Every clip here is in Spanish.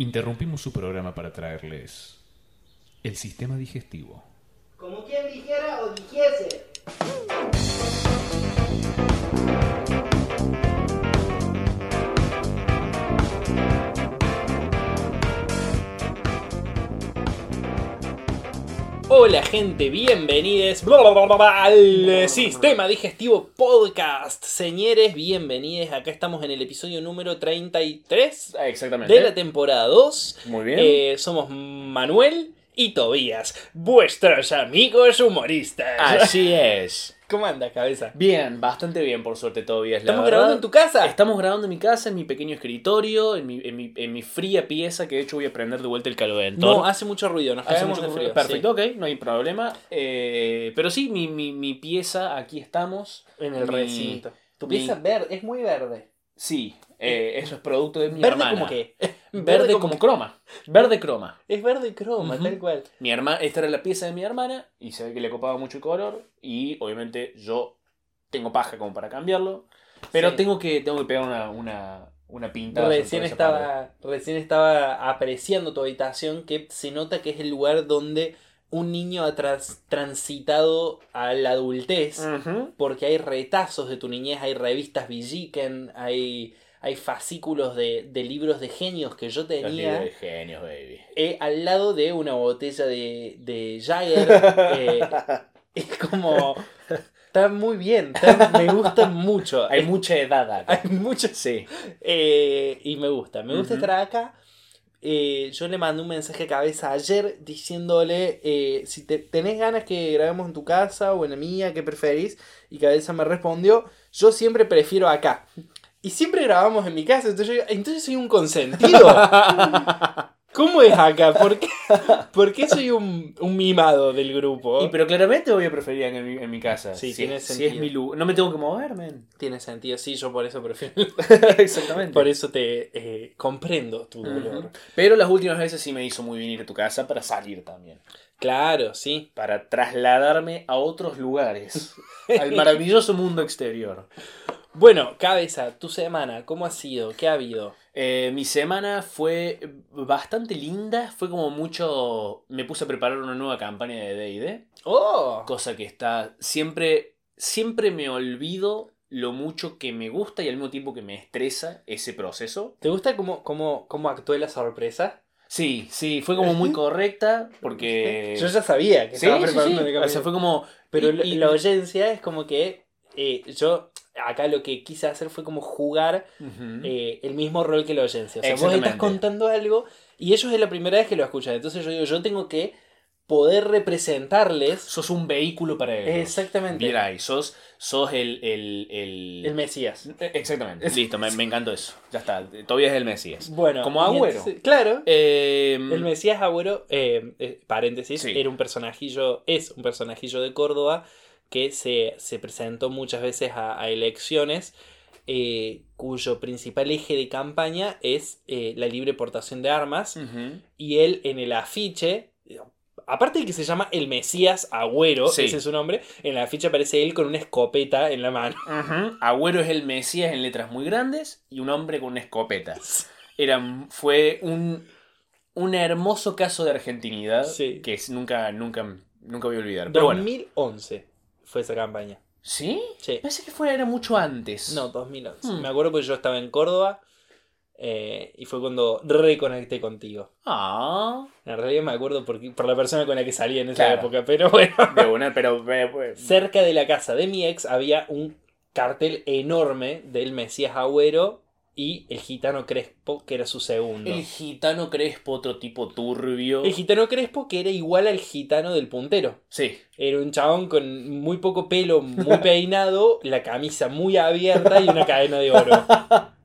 Interrumpimos su programa para traerles el sistema digestivo. Hola gente, bienvenidos al Sistema Digestivo Podcast. Señores, bienvenidos. Acá estamos en el episodio número 33 Ah, Exactamente. de la temporada 2. Muy bien. Eh, somos Manuel y Tobías, vuestros amigos humoristas. Así es. ¿Cómo anda, cabeza? Bien, bastante bien, por suerte, todavía. ¿Estamos grabando en tu casa? Estamos grabando en mi casa, en mi pequeño escritorio, en mi, en mi, en mi fría pieza, que de hecho voy a prender de vuelta el calentón. No, hace mucho ruido, nos Hace mucho de frío. Perfecto, ok, no hay problema. Eh, pero sí, mi, mi, mi pieza, aquí estamos. en el recinto. Tu pieza verde, es muy verde. Sí, eh, eso es producto de mi ¿Verde hermana. como qué? Verde, como croma. Verde croma. Es verde croma, tal cual. Mi hermana, esta era la pieza de mi hermana y se ve que le copaba mucho el color y obviamente yo tengo paja como para cambiarlo, pero Sí. tengo que tengo que pegar una una, una sobre Recién parte. estaba, recién estaba apreciando tu habitación que se nota que es el lugar donde un niño ha transitado a la adultez porque hay retazos de tu niñez, hay revistas Villiquen, hay, hay fascículos de, de libros de genios que yo Los libros tenía de genios, baby. eh, al lado de una botella de, de Jagger. eh, es como... Está muy bien, está- me gusta mucho. Hay mucha edad acá. Hay mucho Sí. eh, y me gusta, me gusta estar acá. Eh, yo le mandé un mensaje a cabeza ayer diciéndole eh, si te, tenés ganas que grabemos en tu casa o en la mía, ¿qué preferís? Y cabeza me respondió, yo siempre prefiero acá. Y siempre grabamos en mi casa, entonces, yo- entonces soy un consentido. ¿Cómo es acá? ¿Por qué, por qué soy un, un mimado del grupo? Y pero claramente voy a preferir en mi, en mi casa. Sí, si, tiene si sentido. es mi lugar. No me tengo que mover, men. Tiene sentido, sí, yo por eso prefiero. Exactamente. Por eso te eh, comprendo tu dolor. Ujú. Pero las últimas veces sí me hizo muy bien ir a tu casa para salir también. Claro, sí. Para trasladarme a otros lugares. al maravilloso mundo exterior. Bueno, cabeza, tu semana, ¿cómo ha sido? ¿Qué ha habido? Eh, mi semana fue bastante linda. Fue como mucho. Me puse a preparar una nueva campaña de DD. ¡Oh! Cosa que está. Siempre. Siempre me olvido lo mucho que me gusta y al mismo tiempo que me estresa ese proceso. ¿Te gusta cómo, cómo, cómo actué la sorpresa? Sí, sí, fue como muy correcta porque. Yo ya sabía que Sí, estaba sí, preparando sí. el O sea, fue como. Pero y- la- y- la audiencia es como que eh, yo acá lo que quise hacer fue como jugar eh, el mismo rol que la audiencia. O sea, vos estás contando algo y ellos es la primera vez que lo escuchan. Entonces yo digo, yo tengo que poder representarles Sos un vehículo para ellos. exactamente Bien ahí, sos, sos el, el, el... el Mesías. Eh, Exactamente, listo, me, me encantó eso. Ya está, todavía es el Mesías. Bueno, Como y Agüero. entonces- claro. Eh, El Mesías Agüero, eh, eh, paréntesis, Sí. era un personajillo, es un personajillo de Córdoba que se, se presentó muchas veces a, a elecciones, eh, cuyo principal eje de campaña es eh, la libre portación de armas, y él en el afiche, aparte de que se llama el Mesías Agüero, Sí. ese es su nombre, en el afiche aparece él con una escopeta en la mano. Agüero es el Mesías en letras muy grandes y un hombre con una escopeta. Era, fue un, un hermoso caso de argentinidad Sí. que nunca, nunca, nunca voy a olvidar. Pero bueno. 2011 fue esa campaña. ¿Sí? Sí. Pensé que fuera era mucho antes. No, 2011. Hmm. Me acuerdo porque yo estaba en Córdoba eh, y fue cuando reconecté contigo. Ah. En realidad me acuerdo por, por la persona con la que salí en esa Claro. época, pero bueno. De una, pero. eh, pues, Cerca de la casa de mi ex había un cartel enorme del Mesías Agüero y el gitano Crespo, que era su segundo. El gitano Crespo, otro tipo turbio. El gitano Crespo, que era igual al gitano del puntero. Sí. Era un chabón con muy poco pelo, muy peinado, la camisa muy abierta y una cadena de oro.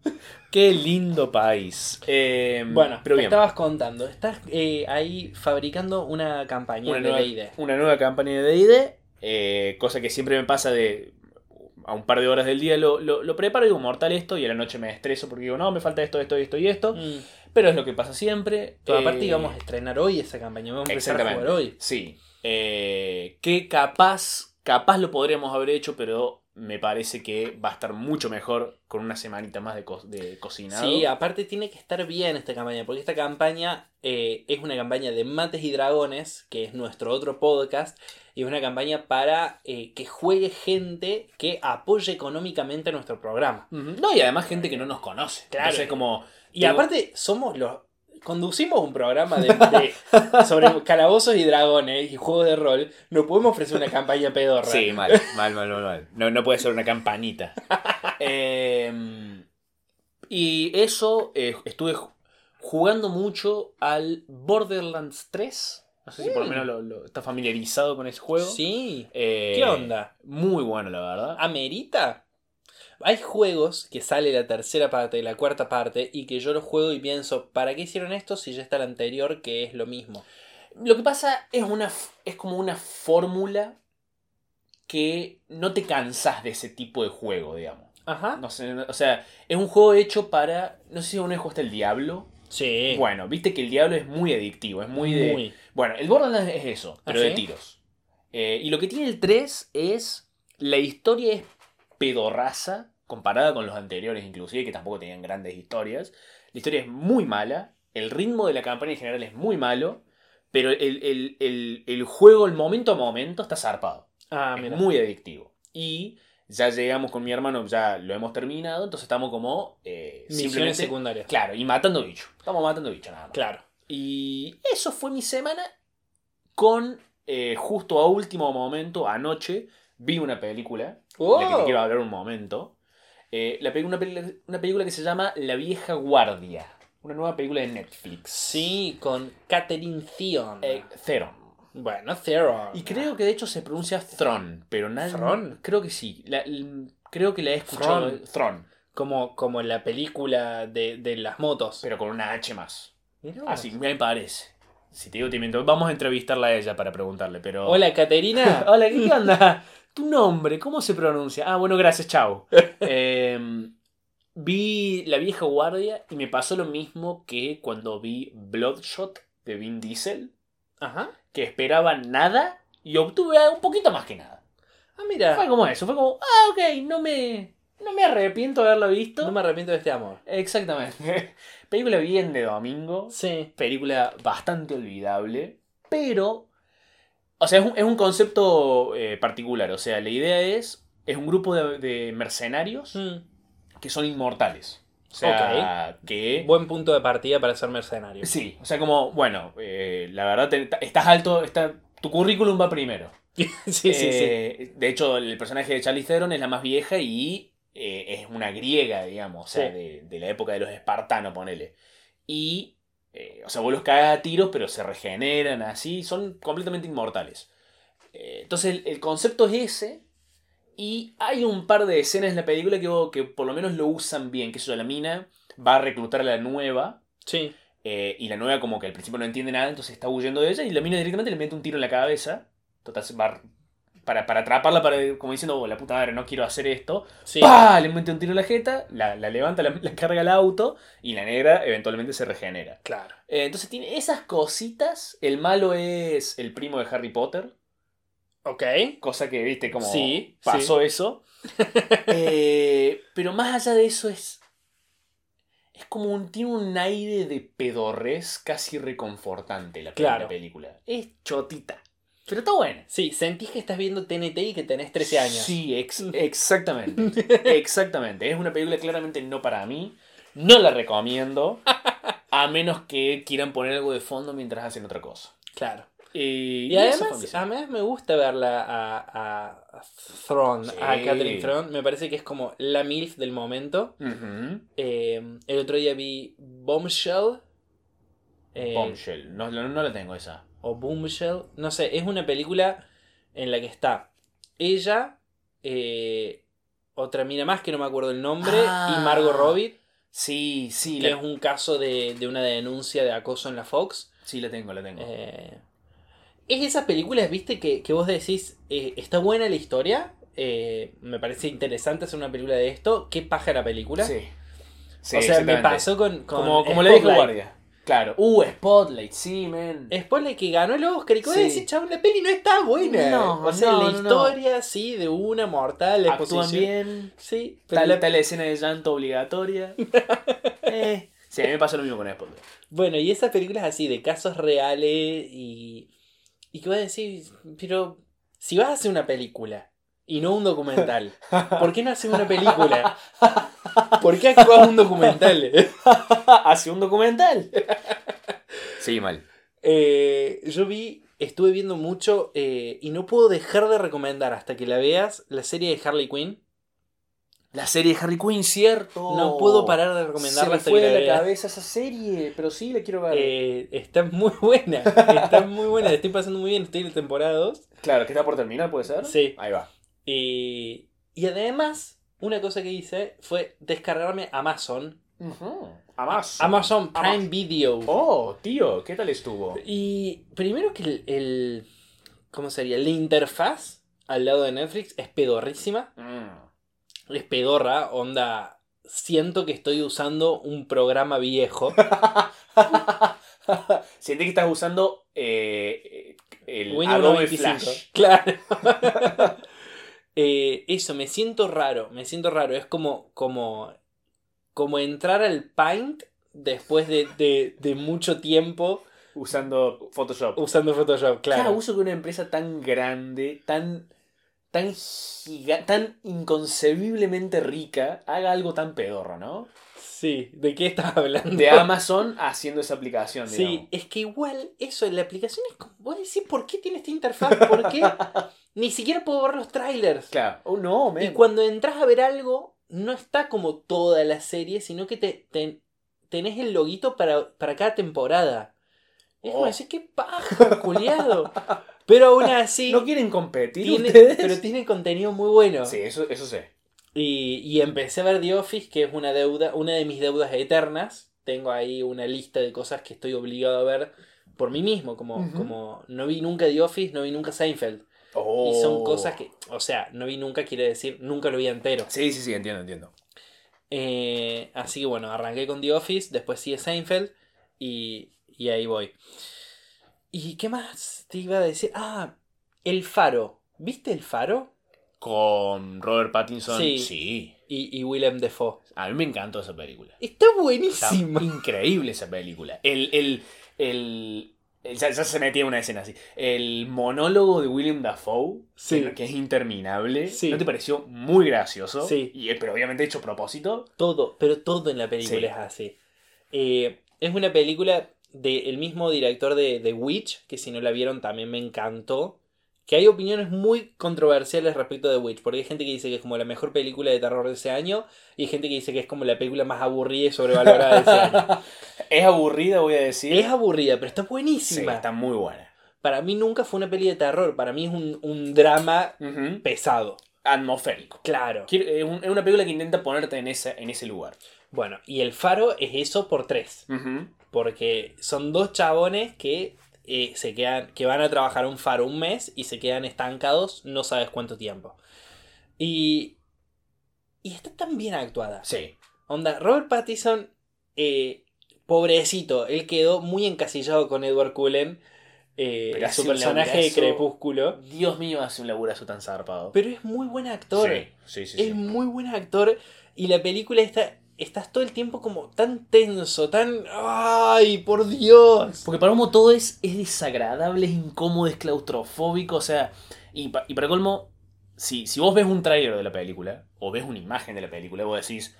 Qué lindo país. Eh, Bueno, pero bien. estabas contando, estás eh, ahí fabricando una campaña Una de nueva, D&D. una nueva campaña de DD. eh, cosa que siempre me pasa de. A un par de horas del día lo, lo, lo preparo y digo, mortal esto. Y a la noche me estreso porque digo, no, me falta esto, esto, esto y esto. Mm. Pero es lo que pasa siempre. Eh, aparte íbamos a estrenar hoy esa campaña, vamos a empezar a jugar hoy. Sí. Eh, que capaz. Capaz lo podríamos haber hecho, pero me parece que va a estar mucho mejor con una semanita más de, co- de cocinado. Sí, aparte tiene que estar bien esta campaña, porque esta campaña eh, es una campaña de Mates y Dragones, que es nuestro otro podcast, y es una campaña para eh, que juegue gente que apoye económicamente nuestro programa. No, y además gente que no nos conoce. Claro. Entonces, como. Y Tengo- aparte somos los... Conducimos un programa de, de- sobre calabozos y dragones y juegos de rol. No podemos ofrecer una campaña pedorra. Sí, mal, mal, mal, mal, mal. No, no puede ser una campanita. Eh, y eso, eh, estuve ju- jugando mucho al Borderlands 3. No sé si por lo menos lo, lo- está familiarizado con ese juego. Sí. Eh, ¿Qué onda? Muy bueno, la verdad. ¿Amerita? Hay juegos que sale la tercera parte y la cuarta parte y que yo los juego y pienso, ¿para qué hicieron esto si ya está el anterior que es lo mismo? Lo que pasa es una f- es como una fórmula que no te cansas de ese tipo de juego, digamos. Ajá. No sé, no- o sea, es un juego hecho para. No sé si vez jugaste el Diablo. Sí. Bueno, viste que el Diablo es muy adictivo, es muy de. Muy. Bueno, el Borderlands es eso, pero ¿Ah, de sí? tiros. Eh, y lo que tiene el 3 es. La historia es pedorraza, comparada con los anteriores, inclusive, que tampoco tenían grandes historias. La historia es muy mala. El ritmo de la campaña en general es muy malo. Pero el, el- el- el juego, el momento a momento, está zarpado. Ah, es muy adictivo. Y ya llegamos con mi hermano, ya lo hemos terminado. Entonces estamos como. eh, Misiones secundarias. Claro, y matando bichos. Estamos matando bichos nada más. Claro. Y eso fue mi semana con eh, justo a último momento, anoche, vi una película, de la que te quiero hablar un momento. Eh, la una, una película que se llama La vieja guardia, una nueva película de Netflix. Sí, con Catherine Theon. Eh, Theron. Bueno, Theron. Y creo que de hecho se pronuncia Thron, pero nada. ¿Thron? Creo que sí. La- l- creo que la he escuchado. Thron. Thron, Como, como en la película de, de las motos. pero con una H más. Mirá vos. Así me parece. Si te digo, te miento. Vamos a entrevistarla a ella para preguntarle, pero. Hola, Caterina. Hola, ¿qué onda? Tu nombre, ¿cómo se pronuncia? Ah, bueno, gracias, chao. Eh, vi La vieja guardia y me pasó lo mismo que cuando vi Bloodshot de Vin Diesel, Ajá. Que esperaba nada y obtuve un poquito más que nada. Ah, mira. Fue como eso, fue como, ah, ok, no me, no me arrepiento de haberlo visto. No me arrepiento de este amor. Exactamente. Película bien de domingo Sí. película bastante olvidable, pero... O sea, es un, es un concepto eh, particular. O sea, la idea es... Es un grupo de, de mercenarios Mm. que son inmortales. O sea, que... Buen punto de partida para ser mercenario. Sí, o sea, como, bueno, eh, la verdad, te- estás alto, está, tu currículum va primero. sí, sí, sí. Eh, De hecho, el personaje de Charlize Theron es la más vieja y eh, es una griega, digamos, o sea, Sí. de, de la época de los espartanos, ponele. Y, o sea, vos los cagas a tiros, pero se regeneran así, son completamente inmortales. Entonces, el, el concepto es ese. Y hay un par de escenas en la película que, que por lo menos lo usan bien, que eso, la mina va a reclutar a la nueva. Sí. Eh, y la nueva como que al principio no entiende nada, entonces está huyendo de ella y la mina directamente le mete un tiro en la cabeza. Total, va para, para atraparla, para, como diciendo, oh, la puta madre, no quiero hacer esto. Sí. ¡Pah! Le mete un tiro en la jeta, la, la levanta, la, la carga al auto y la negra eventualmente se regenera. Claro. Eh, entonces tiene esas cositas. El malo es el primo de Harry Potter. Ok. Cosa que, viste, como Sí, pasó eso. Eh, pero más allá de eso es. Es como un. Tiene un aire de pedorrez casi reconfortante la, Claro. la película. Es chotita. Pero está buena. Sí, sentís que estás viendo TNT y que tenés 13 años. Sí, ex- exactamente. exactamente. Es una película claramente no para mí. No la recomiendo. A menos que quieran poner algo de fondo mientras hacen otra cosa. Claro. Y, Y además, me gusta verla a, a, Thrawn, Sí. a Catherine Thrawn. Me parece que es como la MILF del momento. Eh, el otro día vi Bombshell. eh, Bombshell. No, no, no la tengo esa. o Boomshell. No sé, es una película en la que está ella, eh, otra mina más que no me acuerdo el nombre, Ah. y Margot Robbie, Sí, sí, que la, es un caso de, de una denuncia de acoso en la Fox. sí la tengo, la tengo. Eh, es esas películas, viste, que, que vos decís, eh, está buena la historia, eh, me parece interesante hacer una película de esto, qué paja la película. Sí. Sí, o sea, me pasó con... con Como, como la vieja Spotlight. guardia. Claro. Uh, Spotlight, sí, men. Spotlight que ganó el Oscar y que vos Sí. decís, chabón, la peli no está buena. No, o sea, no, la no, historia, sí, de una mortal, Actúan bien. Sí, pero Tal, la- tal escena de llanto obligatoria. eh. Sí, a mí me pasa lo mismo con Spotlight. Bueno, y esas películas así, de casos reales y. Y que vas a decir, pero si vas a hacer una película y no un documental, ¿por qué no haces una película? ¿Por qué actúas un documental? Hace un documental. Sí, mal. Eh, yo vi, estuve viendo mucho eh, y no puedo dejar de recomendar hasta que la veas la serie de Harley Quinn. La serie de Harley Quinn, cierto. No puedo parar de Se recomendarla me hasta fue de la veas. cabeza esa serie, pero sí la quiero ver. Eh, está muy buena, está muy buena, la estoy pasando muy bien, estoy en la temporada 2. Claro, que está por terminar, ¿puede ser? Sí. Ahí va. Y, y además, una cosa que hice fue descargarme Amazon. Amazon. Amazon Prime Amazon. Video. Oh, tío, ¿qué tal estuvo? Y primero que el, el- ¿Cómo sería? La interfaz al lado de Netflix es pedorrísima. Es pedorra, onda. Siento que estoy usando un programa viejo. Siente que estás usando eh, el Windows Adobe 95. Flash. Claro. Eh, eso, me siento raro. Me siento raro. Es como. como. como entrar al Paint después de, de, de mucho tiempo Usando Photoshop. usando Photoshop, Claro. claro. uso que una empresa tan grande, tan, tan giga, tan inconcebiblemente rica, haga algo tan pedorro, ¿no? Sí, ¿de qué estás hablando? De Amazon haciendo esa aplicación, Sí, digamos. es que igual eso, la aplicación es como. Vos decís, ¿por qué tiene esta interfaz? ¿Por qué? Ni siquiera puedo ver los trailers. Claro. Oh, no, Y men. cuando entras a ver algo, no está como toda la serie, sino que te, te- tenés el loguito para, para cada temporada. Y es como Oh. decir, qué paja, culiado. Pero aún así, ¿No quieren competir ustedes? pero tiene contenido muy bueno. Sí, eso, eso sé. Y, y empecé a ver The Office, que es una deuda, una de mis deudas eternas. Tengo ahí una lista de cosas que estoy obligado a ver por mí mismo. Como, como no vi nunca The Office, no vi nunca Seinfeld. Oh. Y son cosas que, o sea, no vi nunca quiere decir nunca lo vi entero. Sí, sí, sí, entiendo, entiendo. Eh, así que bueno, arranqué con The Office, después sigue Seinfeld y, y ahí voy. ¿Y qué más te iba a decir? Ah, El Faro. ¿Viste El Faro? Con Robert Pattinson. Sí. sí. Y, y Willem Dafoe. A mí me encantó esa película. Está Está buenísima. increíble esa película. El, el, el, el- ya, ya se metía en una escena así. El monólogo de William Dafoe, Sí. que, que es interminable, Sí. ¿no te pareció muy gracioso? Sí. Y, pero obviamente hecho a propósito. Todo, pero todo en la película es así. Eh, es una película del mismo director de The Witch, que si no la vieron también me encantó. Que hay opiniones muy controversiales respecto de The Witch, porque hay gente que dice que es como la mejor película de terror de ese año, y hay gente que dice que es como la película más aburrida y sobrevalorada de ese año. Es aburrida, voy a decir. Es aburrida, pero está sí, buenísima. está muy buena. Para mí nunca fue una peli de terror, para mí es un, un drama pesado. Atmosférico. Claro. Es un- es una película que intenta ponerte en ese, en ese lugar. Bueno, y El Faro es eso por tres. Ujú. Porque son dos chabones que eh, se quedan. que van a trabajar un faro un mes y se quedan estancados no sabes cuánto tiempo. Y. Y está tan bien actuada. Sí. Onda, Robert Pattinson. eh, pobrecito, él quedó muy encasillado con Edward Cullen. eh, su personaje de. Crepúsculo. Dios mío, hace un laburazo tan zarpado. Pero es muy buen actor. Sí, sí. sí. Es muy buen actor. Y la película está. Estás todo el tiempo como tan tenso, tan. ¡Ay, por Dios! Porque para Homo todo es, es desagradable, es incómodo, es claustrofóbico, o sea, y, pa- y para colmo, si, si vos ves un tráiler de la película, o ves una imagen de la película, vos decís,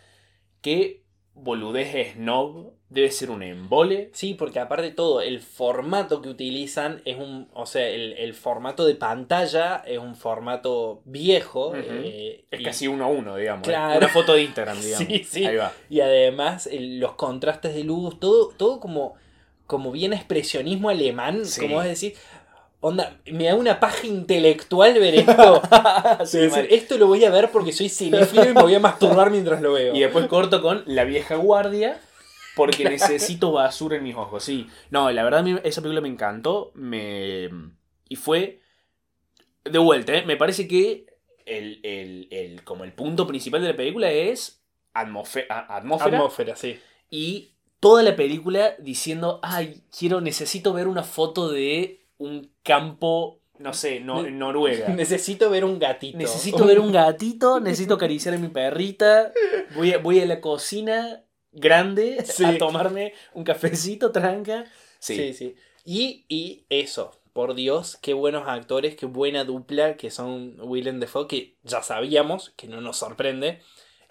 qué boludez snob, debe ser un embole. Sí, porque aparte de todo, el formato que utilizan es un. O sea, el, el formato de pantalla es un formato viejo. Eh, Es y, casi uno a uno, digamos. ¿eh? Claro. Una foto de Instagram, digamos. Sí, sí. Ahí va. y además, el- los contrastes de luz, todo, todo como. Como bien expresionismo alemán, Sí. como es decir, onda, me da una paja intelectual ver esto. Sí, Es decir, esto lo voy a ver porque soy cinéfilo y me voy a masturbar mientras lo veo. Y después corto con La vieja guardia. Porque necesito basura en mis ojos, sí. No, la verdad esa película me encantó. Me... Y fue... De vuelta, ¿eh? me parece que el, el- el- como el punto principal de la película es atmósfera, atmósfera Atmósfera, sí. y toda la película diciendo, ay, quiero, necesito ver una foto de un campo, no sé, no, en Noruega. Necesito ver un gatito. Necesito ver un gatito, necesito acariciar a mi perrita, voy a, voy a la cocina grande Sí. a tomarme un cafecito tranca. Sí, sí. Y, y eso, por Dios, qué buenos actores, qué buena dupla que son Willem Dafoe, que ya sabíamos, que no nos sorprende,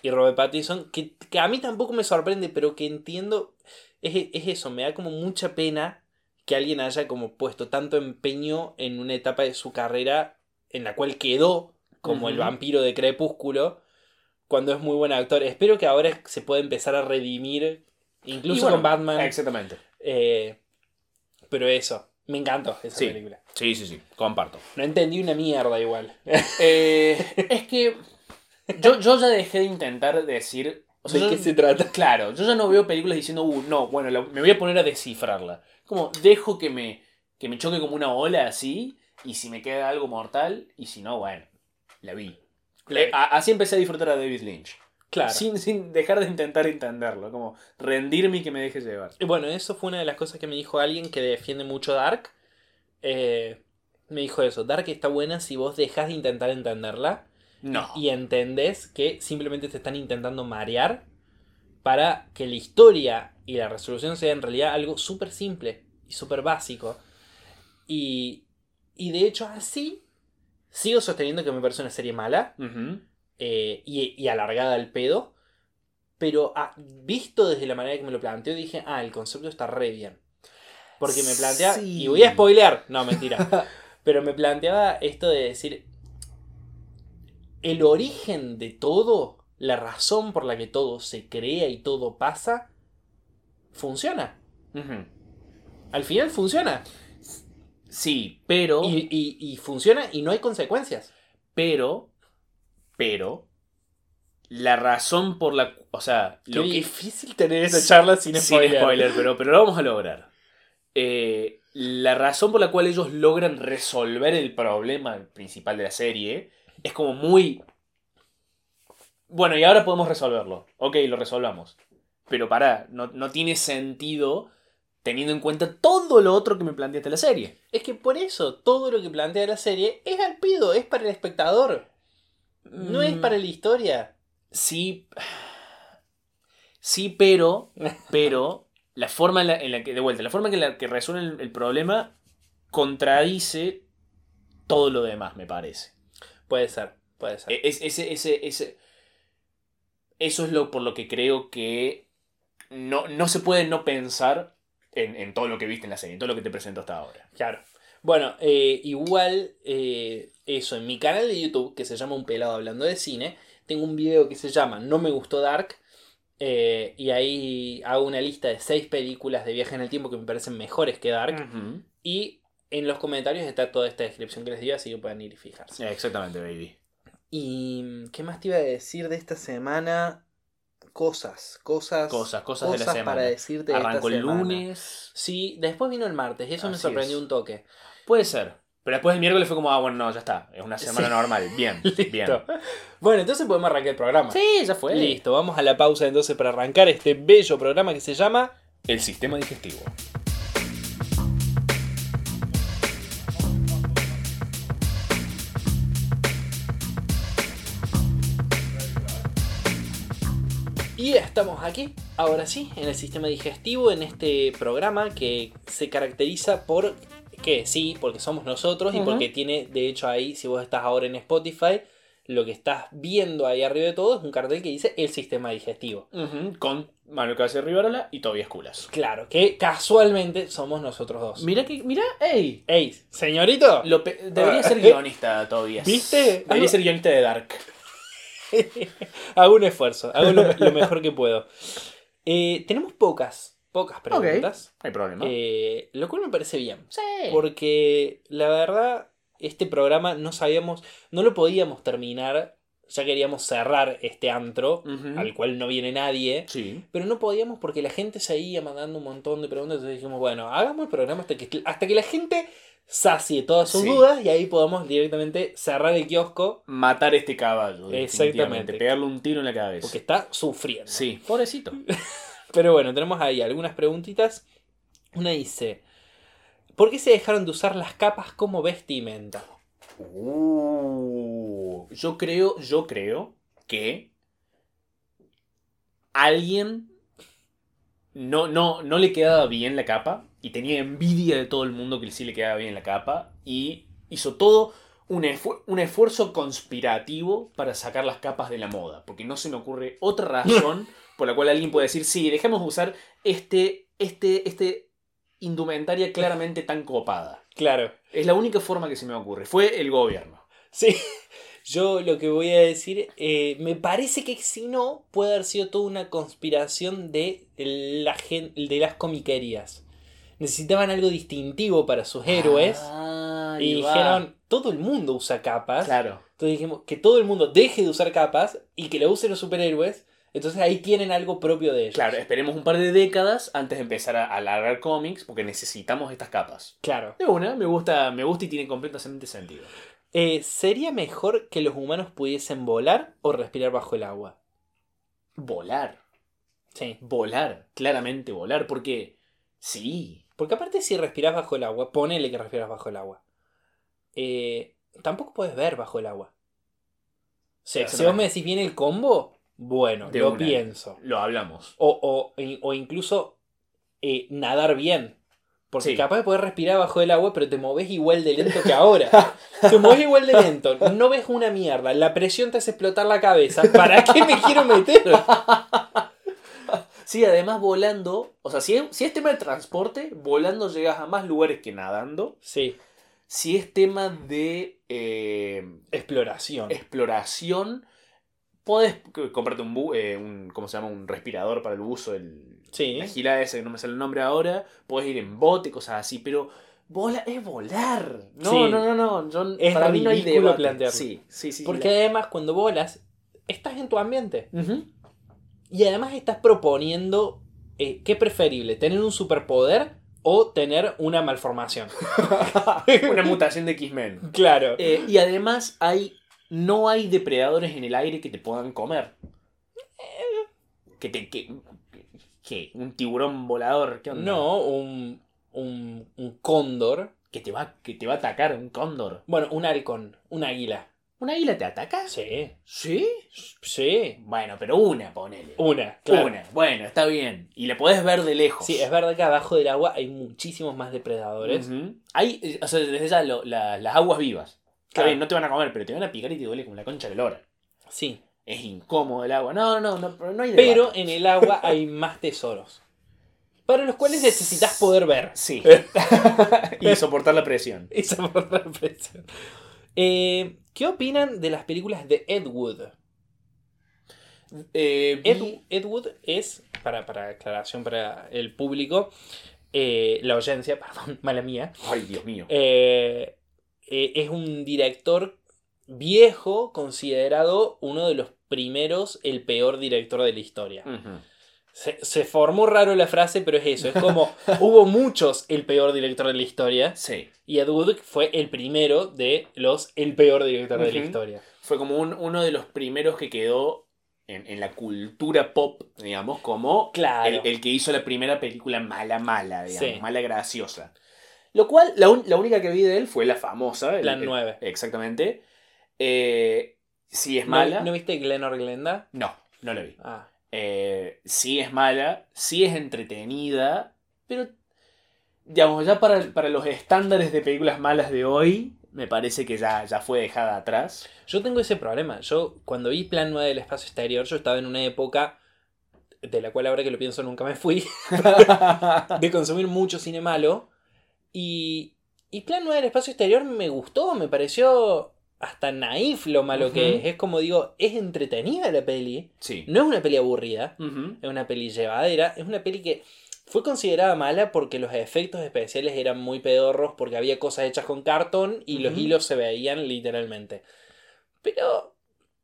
y Robert Pattinson, que, que a mí tampoco me sorprende, pero que entiendo, es, es eso, me da como mucha pena que alguien haya como puesto tanto empeño en una etapa de su carrera en la cual quedó como el vampiro de Crepúsculo, cuando es muy buen actor. Espero que ahora se pueda empezar a redimir, incluso bueno, con Batman. Exactamente. Eh, pero eso, me encantó esa Sí. película. Sí, sí, sí, comparto. No entendí una mierda igual. Eh, es que yo, yo ya dejé de intentar decir... o sea, ¿De yo- qué se trata? Claro, yo ya no veo películas diciendo, uh, no, bueno, la- me voy a poner a descifrarla. Como dejo que me, que me choque como una ola así, y si me queda algo mortal, y si no, bueno, la vi. Claro. Eh, así empecé a disfrutar a David Lynch. Claro. Sin, sin dejar de intentar entenderlo, como rendirme y que me deje llevar. Y Bueno, eso fue una de las cosas que me dijo alguien que defiende mucho Dark. Eh, me dijo eso, Dark está buena si vos dejas de intentar entenderla No. y entendés que simplemente te están intentando marear para que la historia y la resolución sea en realidad algo súper simple y súper básico. Y, y de hecho así sigo sosteniendo que me parece una serie mala. Eh, y, y alargada al pedo. Pero ah, visto desde la manera que me lo planteó, dije, ah, el concepto está re bien. Porque me plantea, Sí. y voy a spoilear, no, mentira. pero me planteaba esto de decir, el origen de todo, la razón por la que todo se crea y todo pasa, funciona. Al final funciona. Sí, pero... Y, y- y funciona y no hay consecuencias. Pero... Pero... La razón por la... O sea, Qué lo que... difícil tener esa charla sin Sin spoiler. spoiler, pero, pero lo vamos a lograr. Eh, la razón por la cual ellos logran resolver el problema principal de la serie es como muy... Bueno, y ahora podemos resolverlo. Ok, lo resolvamos. Pero pará, no, no tiene sentido teniendo en cuenta todo lo otro que me planteaste la serie. Es que por eso todo lo que plantea la serie es al pido, es para el espectador. No es Mm, para la historia. Sí. Sí, pero. Pero. La forma en la, en la que. De vuelta, la forma en la que resuelven el, el problema contradice todo lo demás, me parece. Puede ser, puede ser. E- Es, ese, ese, ese- eso es lo por lo que creo que no, no se puede no pensar en, en todo lo que viste en la serie, en todo lo que te presento hasta ahora. Claro. Bueno, eh, igual eh, eso, en mi canal de YouTube, que se llama Un Pelado Hablando de Cine, tengo un video que se llama No me gustó Dark. eh, y ahí hago una lista de seis películas de viaje en el tiempo que me parecen mejores que Dark. Y en los comentarios está toda esta descripción que les di, así que pueden ir y fijarse. Exactamente, baby. ¿Y qué más te iba a decir de esta semana? Cosas, cosas. Cosas, cosas de la semana. para decirte Arrancó el semana. lunes. Sí, después vino el martes, y eso me Así sorprendió es. un toque. Puede ser. Pero después el miércoles fue como, ah, bueno, no, ya está. Es una semana Sí. normal. Bien, bien. Listo. Bueno, entonces podemos arrancar el programa. Sí, ya fue. Listo, vamos a la pausa entonces para arrancar este bello programa que se llama El sistema digestivo. Y estamos aquí, ahora sí, en el sistema digestivo, en este programa que se caracteriza por que sí, porque somos nosotros y porque tiene, de hecho ahí, si vos estás ahora en Spotify, lo que estás viendo ahí arriba de todo es un cartel que dice el sistema digestivo. Con Manuel Cabeza Rivarola y Tobias Culas. Claro, que casualmente somos nosotros dos. Mira que, mira, ey. ¡Ey, señorito! Lo debería ser guionista, Tobias. ¿Viste? Debería ser guionista de Dark. hago un esfuerzo, hago lo, lo mejor que puedo. Eh, tenemos pocas, pocas preguntas, No hay problema. eh, lo cual me parece bien. sí. Porque la verdad, este programa no sabíamos, no lo podíamos terminar, ya queríamos cerrar este antro, al cual no viene nadie. Sí. Pero no podíamos porque la gente seguía mandando un montón de preguntas. Entonces dijimos, bueno, hagamos el programa hasta que, hasta que la gente sacie todas sus Sí. dudas y ahí podamos directamente cerrar el kiosco Matar este caballo. Exactamente. Pegarle un tiro en la cabeza. porque está sufriendo. Sí. Pobrecito. Pero bueno, tenemos ahí algunas preguntitas. Una dice: ¿Por qué se dejaron de usar las capas como vestimenta? Uh, yo creo, yo creo que alguien no, no, no le quedaba bien la capa y tenía envidia de todo el mundo que sí le quedaba bien la capa y hizo todo un, esfu- un esfuerzo conspirativo para sacar las capas de la moda, porque no se me ocurre otra razón por la cual alguien puede decir, sí, dejemos de usar este, este, este indumentaria claramente tan copada. Claro. Es la única forma que se me ocurre. Fue el gobierno. Sí, yo lo que voy a decir, eh, me parece que si no, puede haber sido toda una conspiración de, la de las comiquerías. Necesitaban algo distintivo para sus héroes Ah, y va. dijeron, todo el mundo usa capas. Claro. Entonces dijimos que todo el mundo deje de usar capas y que lo usen los superhéroes. Entonces ahí tienen algo propio de ellos. Claro, esperemos un par de décadas antes de empezar a alargar cómics porque necesitamos estas capas. Claro. De una, me gusta, me gusta y tiene completamente sentido. Eh, ¿Sería mejor que los humanos pudiesen volar o respirar bajo el agua? Volar. Sí. Volar. Claramente volar. Porque sí. Porque aparte si respiras bajo el agua, ponele que respiras bajo el agua. eh, tampoco puedes ver bajo el agua. O sea, si vos me decís bien el combo, bueno, De lo una. pienso. Lo hablamos. O, o, o incluso eh, nadar bien. Porque Sí. capaz de poder respirar bajo el agua, pero te moves igual de lento que ahora. te moves igual de lento, no ves una mierda, la presión te hace explotar la cabeza. ¿Para qué me quiero meter? Sí, además volando. O sea, si es, si es tema de transporte, volando llegas a más lugares que nadando. Sí, Si es tema de eh, exploración. exploración, podés comprarte un, bu- eh, un. ¿Cómo se llama? Un respirador para el buzo. El, Sí. La gila esa que no me sale el nombre ahora. Podés ir en bote, cosas así. Pero vola, es volar. No, Sí. no, no, no. yo- Es para mí no hay debate. plantearlo. Sí, sí, sí. Porque además cuando volas, estás en tu ambiente. Ujú. Y además estás proponiendo, eh, ¿qué preferible? ¿Tener un superpoder o tener una malformación? Una mutación de X-Men. Claro. Eh, y además hay. No hay depredadores en el aire que te puedan comer. Que te. Que, que- un tiburón volador. ¿Qué onda? No, un, un, un cóndor. Que te, va, que te va a atacar un cóndor. Bueno, un halcón, un águila. ¿Un águila te ataca? Sí, ¿Sí? sí. Bueno, pero una, ponele. Una, claro. Una. Bueno, está bien. Y la podés ver de lejos. Sí, es verdad que abajo del agua hay muchísimos más depredadores. Hay, o sea, desde ya lo- la- las aguas vivas. Está Claro. bien, no te van a comer, pero te van a picar y te duele como la concha de lora. Sí. Es incómodo el agua. No, no, no, pero no hay debate. Pero en el agua hay más tesoros. Para los cuales necesitas poder ver. Sí. y soportar la presión. Esa por la presión. Eh, ¿Qué opinan de las películas de Ed Wood? Eh, Ed, Ed Wood es, para, para aclaración para el público, eh, la audiencia, perdón, mala mía, Ay, Dios mío. es un director viejo considerado uno de los primeros, el peor director de la historia. Ujú. Se, se formó raro la frase, pero es eso. Es como hubo muchos el peor director de la historia Sí. y Ed Wood fue el primero de los el peor director de la historia. Fue como un- uno de los primeros que quedó en, en la cultura pop, digamos, como Claro. el, el que hizo la primera película mala, mala, digamos, Sí. mala graciosa. Lo cual, la, un- la única que vi de él fue la famosa. Plan el- 9. Exactamente. Eh, si es ¿No, mala. ¿No viste Glenor Glenda? No, no la vi. Ah. Eh, sí es mala, sí es entretenida, pero digamos, ya para, para los estándares de películas malas de hoy, me parece que ya, ya fue dejada atrás. Yo tengo ese problema. Yo, cuando vi Plan 9 del espacio exterior, yo estaba en una época de la cual ahora que lo pienso nunca me fui, de consumir mucho cine malo. Y, y Plan 9 del espacio exterior me gustó, me pareció hasta naif lo malo que es. Es como digo, es entretenida la peli. Sí. No es una peli aburrida, es una peli llevadera, es una peli que fue considerada mala porque los efectos especiales eran muy pedorros, porque había cosas hechas con cartón y los hilos se veían literalmente. Pero,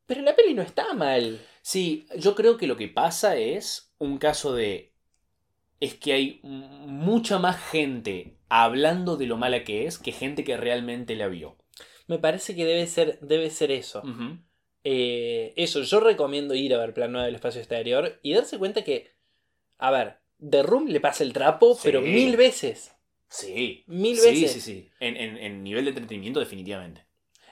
pero la peli no está mal. Sí, yo creo que lo que pasa es un caso de... Es que hay mucha más gente hablando de lo mala que es que gente que realmente la vio. Me parece que debe ser, debe ser eso. Eh, eso, yo recomiendo ir a ver Plan 9 del espacio exterior y darse cuenta que A ver, The Room le pasa el trapo, Sí. pero mil veces. Sí. Mil sí, veces. Sí, sí, En, en- en nivel de entretenimiento, definitivamente.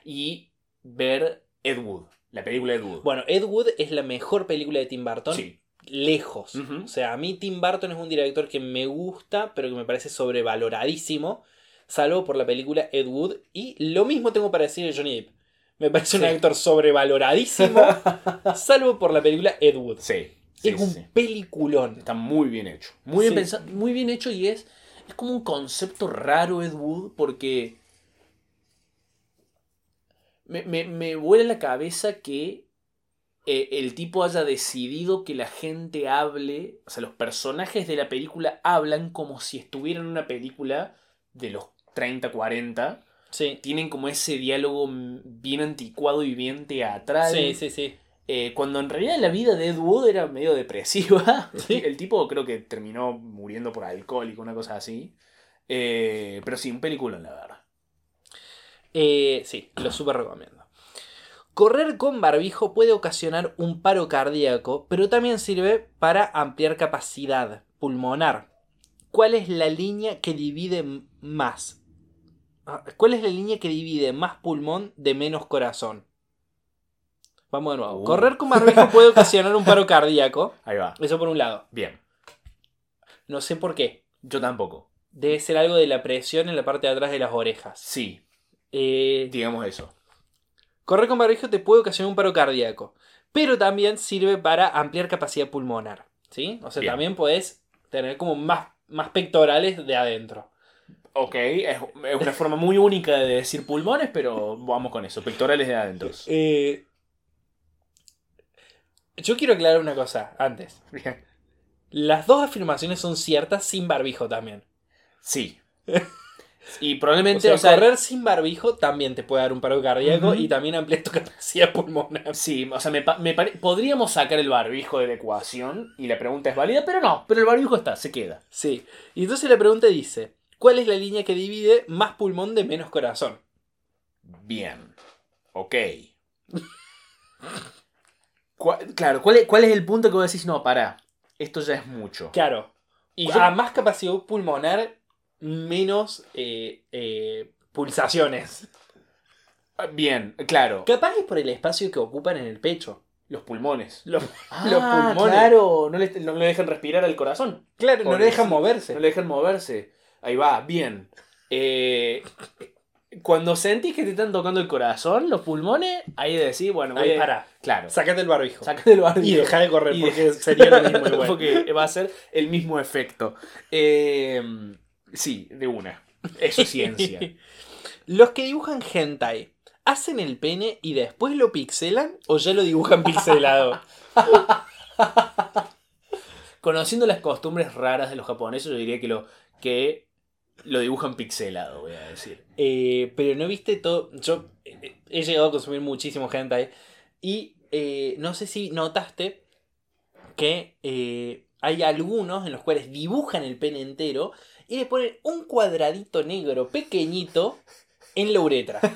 Y ver Ed Wood, la película Ed Wood. Bueno, Ed Wood es la mejor película de Tim Burton. sí. Lejos. O sea, a mí Tim Burton es un director que me gusta, pero que me parece sobrevaloradísimo. Salvo por la película Ed Wood. Y lo mismo tengo para decir de Johnny Depp. Me parece un actor sobrevaloradísimo. salvo por la película Ed Wood. Sí. sí, es un sí. peliculón. Está muy bien hecho. Muy bien pensado, muy bien hecho y es, es como un concepto raro Ed Wood porque me, me, me vuela la cabeza que eh, el tipo haya decidido que la gente hable, o sea, los personajes de la película hablan como si estuvieran en una película de los 30, 40. Sí. Tienen como ese diálogo bien anticuado y bien teatral. Sí, sí, sí. Eh, cuando en realidad la vida de Ed Wood era medio depresiva. Sí. El tipo creo que terminó muriendo por alcohólico, una cosa así. Eh, pero sí, un película, la verdad. Eh, sí, lo súper recomiendo. Correr con barbijo puede ocasionar un paro cardíaco, pero también sirve para ampliar capacidad pulmonar. ¿Cuál es la línea que divide más? Ah, ¿Cuál es la línea que divide más pulmón de menos corazón? Vamos de nuevo. Uh. Correr con barbijo puede ocasionar un paro cardíaco. Ahí va. Eso por un lado. Bien. No sé por qué. Yo tampoco. Debe ser algo de la presión en la parte de atrás de las orejas. Sí, Eh, digamos eso. Correr con barbijo te puede ocasionar un paro cardíaco, pero también sirve para ampliar capacidad pulmonar, ¿sí? O sea, Bien. también puedes tener como más, más pectorales de adentro. Ok, es, es una forma muy única de decir pulmones, pero vamos con eso. Pectorales de adentro. Eh, yo quiero aclarar una cosa antes. Bien. Las dos afirmaciones son ciertas sin barbijo también. Sí. Y O probablemente, sea, o sea, correr sin barbijo también te puede dar un paro cardíaco y también amplía tu capacidad pulmonar. Sí, o sea, me, me podríamos sacar el barbijo de la ecuación y la pregunta es válida, pero no, pero el barbijo está, se queda. Sí. Y entonces la pregunta dice, ¿cuál es la línea que divide más pulmón de menos corazón? Bien. Ok. Claro, ¿cuál es, ¿cuál es el punto que vos decís? No, pará, esto ya es mucho. Claro. Y A más capacidad pulmonar, menos eh, eh, pulsaciones. Ah, Bien, claro. Capaz es por el espacio que ocupan en el pecho. Los pulmones. Los- Ah, los pulmones. Claro, no le, no le dejan respirar al corazón. claro, no le dejan moverse. No le dejan moverse. Ahí va, bien. Eh, cuando sentís que te están tocando el corazón, los pulmones, ahí decís, bueno, voy Ahí, a- para. Claro. Sácate el barbijo. Sácate el barbijo. y deja de correr Y porque de- sería lo mismo igual. Porque va a ser el mismo efecto. Eh, sí, de una. Eso es ciencia. Los que dibujan hentai, ¿hacen el pene y después lo pixelan o ya lo dibujan pixelado? Conociendo las costumbres raras de los japoneses, yo diría que lo, que lo dibujan pixelado, voy a decir. Eh, pero no viste todo. Yo eh, he llegado a consumir muchísimo hentai. Y eh, no sé si notaste que eh, hay algunos en los cuales dibujan el pene entero y le ponen un cuadradito negro pequeñito en la uretra.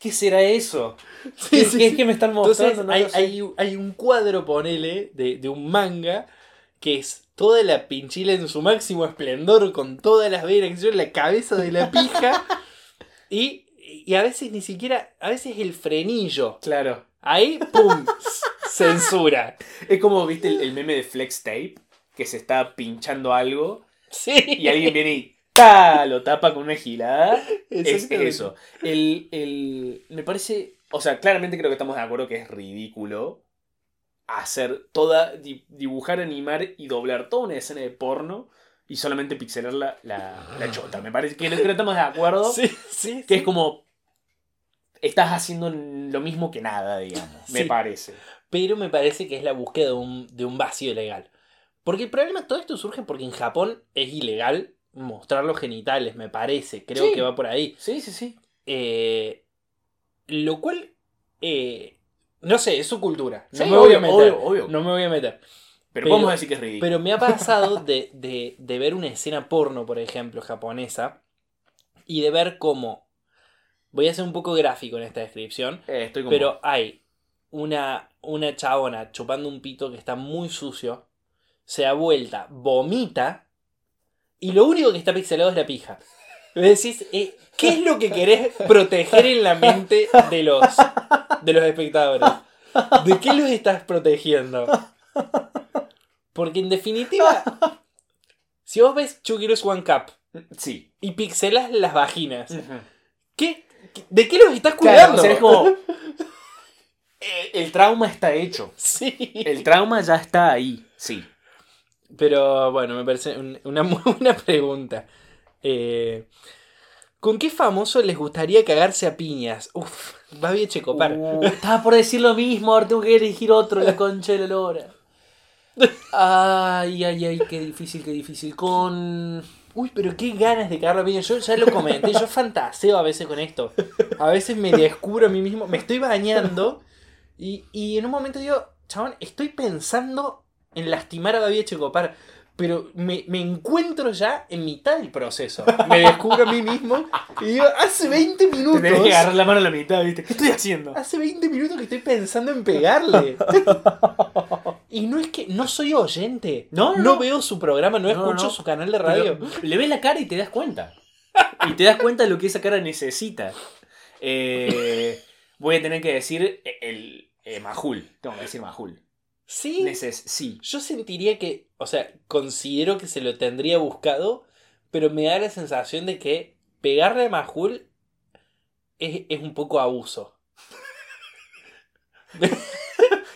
¿Qué será eso? Sí, ¿Qué, sí, qué- sí. qué me están mostrando? Entonces No hay, hay, hay un cuadro, ponele, de, de un manga que es toda la pinchila en su máximo esplendor con todas las venas, que la cabeza de la pija y, y a veces ni siquiera, a veces el frenillo. Claro. Ahí, ¡pum! censura. Es como, viste, el, el meme de Flex Tape, que se está pinchando algo Sí. y alguien viene y ¡ta! lo tapa con una gilada. Es, es eso. El, el- me parece, o sea, claramente creo que estamos de acuerdo que es ridículo hacer toda, di- dibujar, animar y doblar toda una escena de porno y solamente pixelar la, la, la chota. Me parece que creo que estamos de acuerdo. Sí, sí. Que es como, estás haciendo lo mismo que nada, digamos, me parece. Pero me parece que es la búsqueda de un, de un vacío legal. Porque el problema, todo esto surge porque en Japón es ilegal mostrar los genitales, me parece. Creo Sí. que va por ahí. Sí, sí, sí. Eh, lo cual, eh, no sé, es su cultura. No Sí, me voy a meter. obvio, obvio. No me voy a meter. Pero, Pero- podemos decir que es ridículo. Pero me ha pasado de, de- de ver una escena porno, por ejemplo, japonesa, y de ver cómo. Voy a ser un poco gráfico en esta descripción, Eh, estoy como... pero hay una, una chabona chupando un pito que está muy sucio, se da vuelta, vomita, y lo único que está pixelado es la pija. Vos decís, eh, ¿qué es lo que querés proteger en la mente de los, de los espectadores? ¿De qué los estás protegiendo? Porque en definitiva, si vos ves Chucky One Cup Sí. y pixelas las vaginas, ¿qué, ¿de qué los estás cuidando? Claro, o sea, es como. eh, El trauma está hecho. Sí. El trauma ya está ahí. Sí. Pero bueno, me parece un- una muy buena pregunta. Eh, ¿Con qué famoso les gustaría cagarse a piñas? Uf, va bien Checopar. Uh, estaba por decir lo mismo, ahora tengo que elegir otro, la concha de la lora. Ay, ay, ay, qué difícil, qué difícil. Con. Uy, pero qué ganas de cagarme a piñas. Yo ya lo comenté, yo fantaseo a veces con esto. A veces me descubro a mí mismo, me estoy bañando y, y en un momento digo, chabón, estoy pensando en lastimar a David Checopar. Pero me, me encuentro ya en mitad del proceso. Me descubro a mí mismo y digo, hace 20 minutos. Te que agarrar la mano a la mitad, ¿viste? ¿Qué estoy haciendo? Hace 20 minutos que estoy pensando en pegarle. y no es que no soy oyente. No, no, no veo su programa, no, No, escucho no. su canal de radio. Pero le ves la cara y te das cuenta. Y te das cuenta de lo que esa cara necesita. Eh, voy a tener que decir el eh, Majul. Tengo que decir Majul. Sí. Neces sí. Yo sentiría que, o sea, considero que se lo tendría buscado, pero me da la sensación de que pegarle a Majul es, es un poco abuso.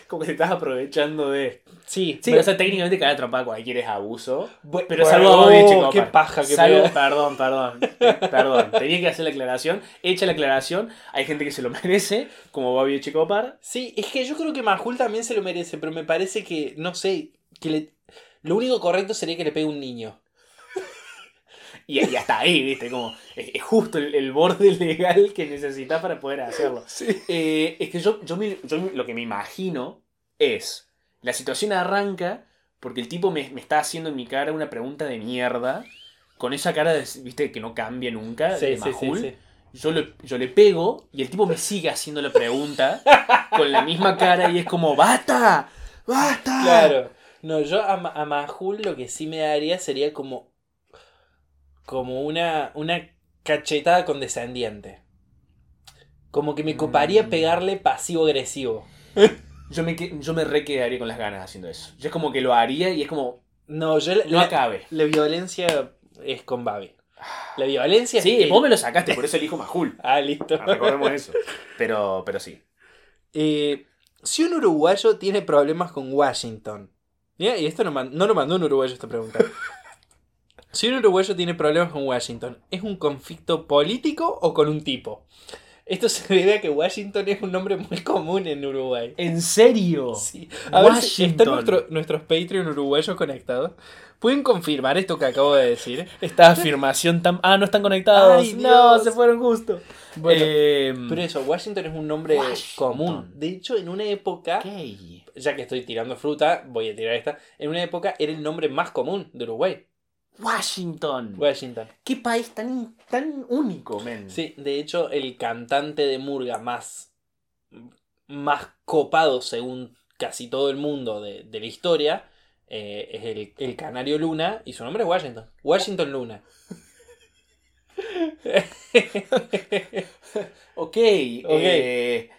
Como que te estás aprovechando de. Sí, Sí, me- o sea, técnicamente cada trompada cualquiera es abuso. bu- Pero salvo a Bobby Checopar. qué paja que Salvo-. Perdón, perdón. Perdón. Tenía que hacer la aclaración. Hecha la aclaración. Hay gente que se lo merece, como Bobby Checopar. Sí, es que yo creo que Majul también se lo merece, pero me parece que, no sé, que le... lo único correcto sería que le pegue un niño. Y, y hasta ahí, ¿viste? Como es, es justo el, el borde legal que necesitas para poder hacerlo. Eh, es que yo, yo, me- yo me- lo que me imagino es, la situación arranca porque el tipo me, me está haciendo en mi cara una pregunta de mierda, con esa cara, de, ¿viste? Que no cambia nunca, de Majul. Yo, le, yo le pego y el tipo me sigue haciendo la pregunta con la misma cara y es como, ¡basta! ¡Basta! Claro. No, yo a, a Majul lo que sí me daría sería como. Como una. una cachetada condescendiente. Como que me coparía Mm. pegarle pasivo-agresivo. Yo me, que- yo me re quedaría con las ganas haciendo eso. Yo es como que lo haría y es como, No, yo no la- acabe. la violencia es con Babi. La violencia Sí, es. vos me lo sacaste, por eso elijo Majul. Ah, listo. Ah, Recordemos eso. Pero, pero sí. Eh, si un uruguayo tiene problemas con Washington. Y esto no, no lo mandó un uruguayo esta pregunta. si un uruguayo tiene problemas con Washington, ¿es un conflicto político o con un tipo? Esto se debe a que Washington es un nombre muy común en Uruguay. ¿En serio? Sí. A ver si están Washington. nuestro- nuestros Patreon uruguayos conectados. ¿Pueden confirmar esto que acabo de decir? Esta afirmación tan... Ah, no están conectados. Ay, no, se fueron justo. Bueno, Eh, pero eso, Washington es un nombre Washington. común. De hecho, en una época, ok. ya que estoy tirando fruta, voy a tirar esta. En una época era el nombre más común de Uruguay. Washington. Washington. Qué país tan, tan único, men. Sí, de hecho, el cantante de Murga más, más copado, según casi todo el mundo de, de la historia, eh, es el, el canario Luna y su nombre es Washington. Washington Luna. Ok. eh,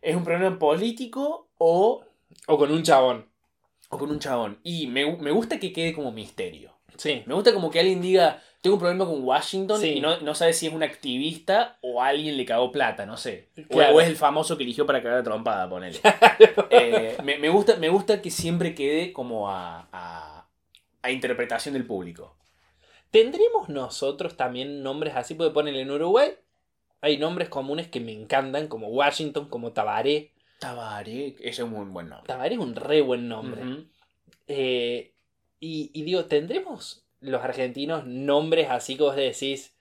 ¿Es un problema político o, O con un chabón. o con un chabón? Y me, me gusta que quede como misterio. Sí. Me gusta como que alguien diga, tengo un problema con Washington Sí. y no, no sabe si es un activista o alguien le cagó plata, no sé. O- Claro. O, es el famoso que eligió para cagar a trompada, ponele. Eh, me, me gusta, me gusta que siempre quede como a, a, a interpretación del público. ¿Tendremos nosotros también nombres así? Puede ponerle en Uruguay. Hay nombres comunes que me encantan, como Washington, como Tabaré. Tabaré, ese es un buen nombre. Tabaré es un re buen nombre. Eh, y, y digo, ¿tendremos los argentinos nombres así que vos decís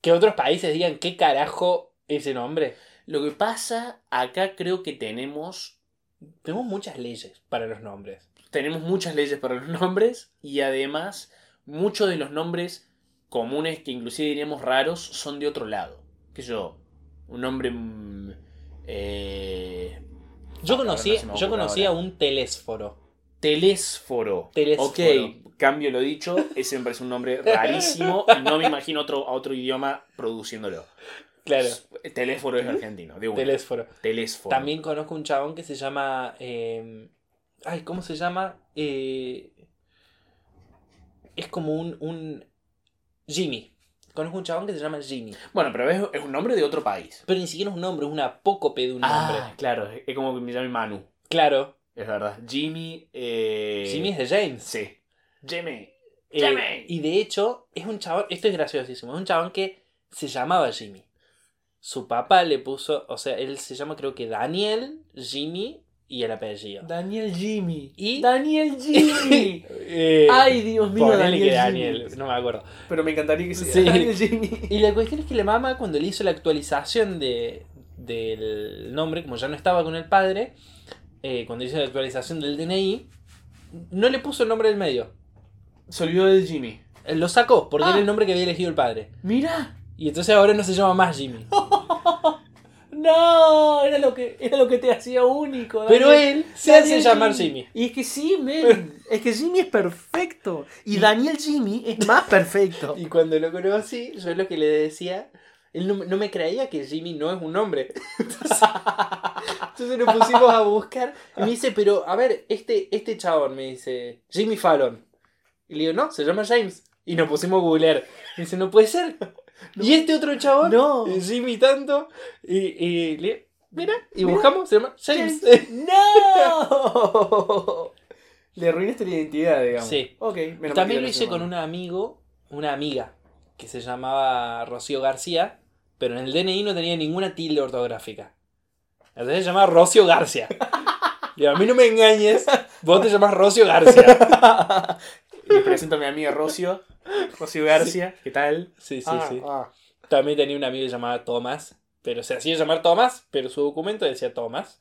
que otros países digan qué carajo ese nombre? Lo que pasa, acá creo que tenemos, Tenemos muchas leyes para los nombres. tenemos muchas leyes para los nombres y además muchos de los nombres comunes que inclusive diríamos raros son de otro lado. Que yo, un nombre... mm, eh, Yo Ah, conocí, no yo conocí a un telésforo. Telésforo. Telésforo. Ok, cambio lo dicho. Ese me parece un nombre rarísimo y no me imagino otro, a otro idioma produciéndolo. Claro, Telésforo es argentino, de telésforo. Telésforo. También conozco un chabón que se llama. eh, ay, ¿cómo se llama? Eh, es como un, un. Jimmy. Conozco un chabón que se llama Jimmy. Bueno, pero es, es un nombre de otro país. Pero ni siquiera es un nombre, es una apócope de un nombre. Ah, claro, es como que me llame Manu. Claro, Es verdad. Jimmy. Eh... Jimmy es de James. Sí. Jimmy. Eh, Jimmy. y de hecho, es un chabón, esto es graciosísimo, es un chabón que se llamaba Jimmy. Su papá le puso, o sea, él se llama creo que Daniel, Jimmy y el apellido. Daniel Jimmy. Y- Daniel Jimmy. Eh, Ay, Dios mío, Daniel, que Daniel, Jimmy. no me acuerdo. Pero me encantaría que sea Sí. Daniel Jimmy. Y la cuestión es que la mamá, cuando le hizo la actualización de, del nombre, como ya no estaba con el padre, eh, cuando hizo la actualización del DNI, no le puso el nombre del medio. Se olvidó del Jimmy. Eh, Lo sacó, porque Ah. era el nombre que había elegido el padre. Mira. Y entonces ahora no se llama más Jimmy. No, era lo que, era lo que te hacía único. Pero Daniel. él se Daniel hace llamar Jimmy. Y es que sí, men. es que Jimmy es perfecto. Y Daniel Jimmy es más perfecto. Y cuando lo conocí, yo lo que le decía, él no, no me creía que Jimmy no es un nombre. Entonces, entonces nos pusimos a buscar. Y me dice, pero a ver, este, este chabón me dice, Jimmy Fallon. Y le digo, no, se llama James. Y nos pusimos a googlear. Me dice, no puede ser. Y este otro chabón, No. Jimmy tanto. Y, y le mira, y buscamos, se llama James. ¡No! Le arruinaste la identidad, digamos. Sí. Ok, También lo hice con un amigo, una amiga, que se llamaba Rocío García, pero en el DNI no tenía ninguna tilde ortográfica. Entonces se llamaba Rocio García. Y a mí no me engañes, vos te llamás Rocio García. Le presento a mi amiga Rocio. Rocio García. ¿Qué tal? Sí, sí, Ah, sí. ah. También tenía un amigo llamado Tomás, pero se hacía llamar Tomás, pero su documento decía Tomás.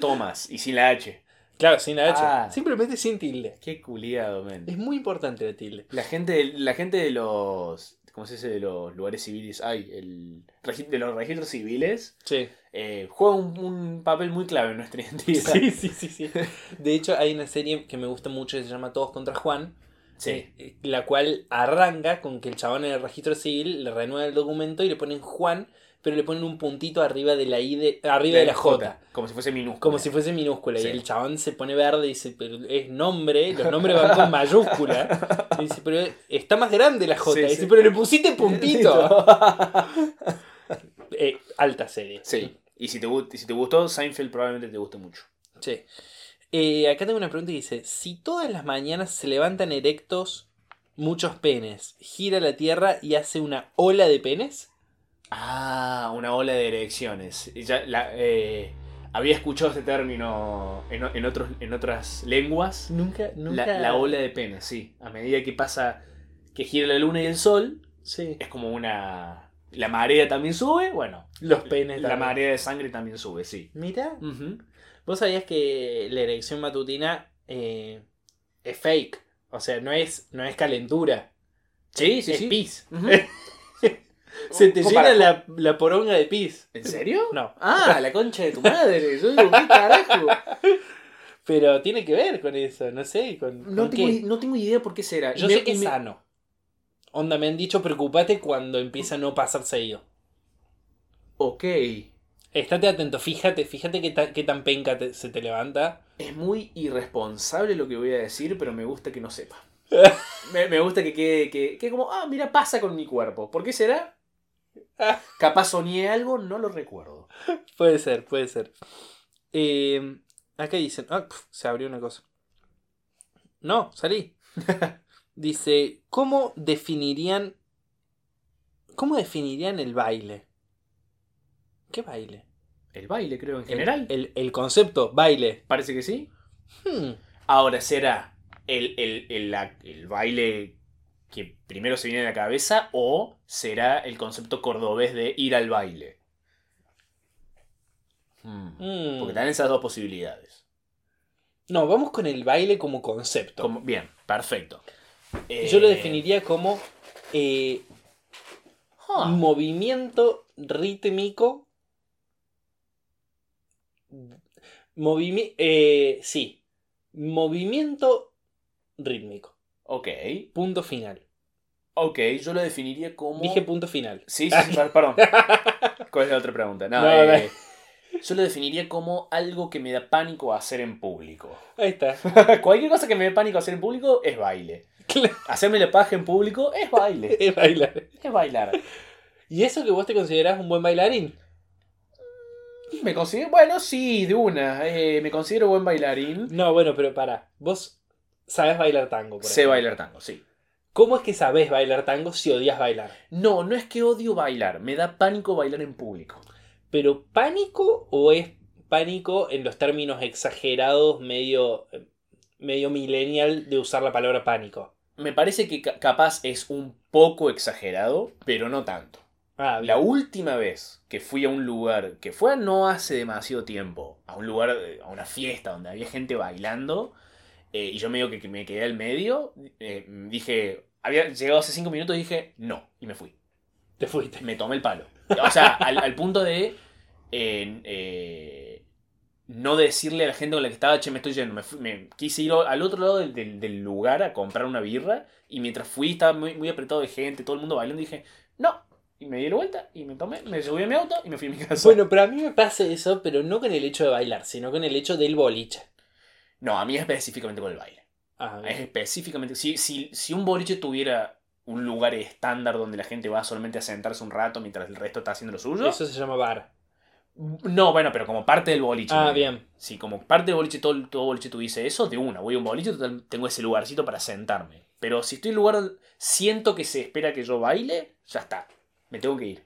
Tomás. Y sin la H. Claro, sin H, Ah. simplemente sin tilde. Qué culiado, men. Es muy importante la tilde. La gente, la gente de los. ¿Cómo se dice? De los lugares civiles. Ay, el. De los registros civiles. Sí. eh, juega un, un papel muy clave en nuestra identidad. Sí, sí, sí, sí. De hecho, hay una serie que me gusta mucho que se llama Todos contra Juan. Sí. eh, eh, la cual arranca con que el chabón en el registro civil le renueva el documento y le ponen Juan, pero le ponen un puntito arriba de la I de, arriba de, la J. Como si fuese minúscula. Como si fuese minúscula. Sí. Y el chabón se pone verde y dice, pero es nombre, los nombres van con mayúscula. Y dice, pero está más grande la J. Sí, y dice, pero le pusiste puntito. Eh, alta serie. Sí. Y si te, si te gustó, Seinfeld probablemente te guste mucho. Sí. Eh, acá tengo una pregunta que dice: Si todas las mañanas se levantan erectos muchos penes, gira la tierra y hace una ola de penes. Ah, una ola de erecciones. Ya, la, eh, había escuchado este término en, otros, en otras lenguas. Nunca, nunca. La, la ola de penes, sí. A medida que pasa, que gira la luna y el sol, Sí. es como una... La marea también sube, bueno. Los penes. La también. marea de sangre también sube, sí. Mira. Vos sabías que la erección matutina eh, es fake. O sea, no es, no es calentura. Sí, sí, es sí. pis. Se te ¿Cómo llena la, la poronga de pis. ¿En serio? No. Ah, la concha de tu madre. Yo digo, ¿qué carajo? Pero tiene que ver con eso, no sé. ¿Con, No con tengo, qué? no tengo idea por qué será. Yo Me- sé que es me- sano. Onda, me han dicho, preocupate cuando empieza a no pasar seguido. Ok. Estate atento, fíjate, fíjate qué, ta- qué tan penca te- se te levanta. Es muy irresponsable lo que voy a decir, pero me gusta que no sepa. me, me gusta que quede que, que como, ah, mira, pasa con mi cuerpo. ¿Por qué será? Capaz soñé algo, no lo recuerdo. Puede ser, puede ser. Eh, acá dicen, ah, pf, se abrió una cosa. No, salí. Dice, ¿cómo definirían, cómo definirían el baile? ¿Qué baile? El baile, creo, en El- general. El, el concepto, baile. Parece que sí. Hmm, Ahora, ¿será el, el- el- la- el baile que primero se viene a la cabeza o será el concepto cordobés de ir al baile? Hmm. hmm. Porque están esas dos posibilidades. No, vamos con el baile como concepto. Como- bien, perfecto. Yo lo Eh, definiría como eh, ah, movimiento rítmico. Movimi eh, sí. Movimiento rítmico. Ok. Punto final. Ok, yo lo definiría como. Dije punto final. Sí, sí, sí, perdón. ¿Cuál es la otra pregunta? No, No, eh, yo lo definiría como algo que me da pánico hacer en público. Ahí está. Cualquier cosa que me dé pánico hacer en público es baile. Hacerme la paja en público es baile. Es bailar. Es bailar. ¿Y eso que vos te considerás un buen bailarín? Me considero, bueno, sí, de una. eh, me considero buen bailarín. No, bueno, pero para. Vos sabés bailar tango, por Sé ejemplo. bailar tango, sí. ¿Cómo es que sabés bailar tango si odias bailar? No, no es que odio bailar, me da pánico bailar en público. ¿Pero pánico o es pánico en los términos exagerados, medio, medio millennial de usar la palabra pánico? Me parece que ca- capaz es un poco exagerado, pero no tanto. Ah, La última vez que fui a un lugar, que fue no hace demasiado tiempo, a un lugar, eh, a una fiesta donde había gente bailando, eh, y yo medio que, que me quedé al medio, eh, dije, había llegado hace cinco minutos y dije, no, y me fui. te fuiste. Me tomé el palo. O sea, al, al punto de eh, no decirle a la gente con la que estaba, che, me estoy yendo. Me, fui- me quise ir al otro lado del, del- del lugar a comprar una birra. Y mientras fui, estaba muy, muy apretado de gente, todo el mundo bailando. Y dije, no. Y me di la vuelta y me tomé, me subí a mi auto y me fui a mi casa. Bueno, pero a mí me pasa eso, pero no con el hecho de bailar, sino con el hecho del boliche. No, a mí específicamente con el baile. Ah, Es específicamente. Si, si, si un boliche tuviera un lugar estándar donde la gente va solamente a sentarse un rato mientras el resto está haciendo lo suyo. Eso se llama bar. No, bueno, pero como parte del boliche. Ah, ¿no? bien. Si como parte del boliche, todo, todo boliche tuviese eso, de una, voy a un boliche, tengo ese lugarcito para sentarme. Pero si estoy en un lugar, siento que se espera que yo baile, ya está. Me tengo que ir.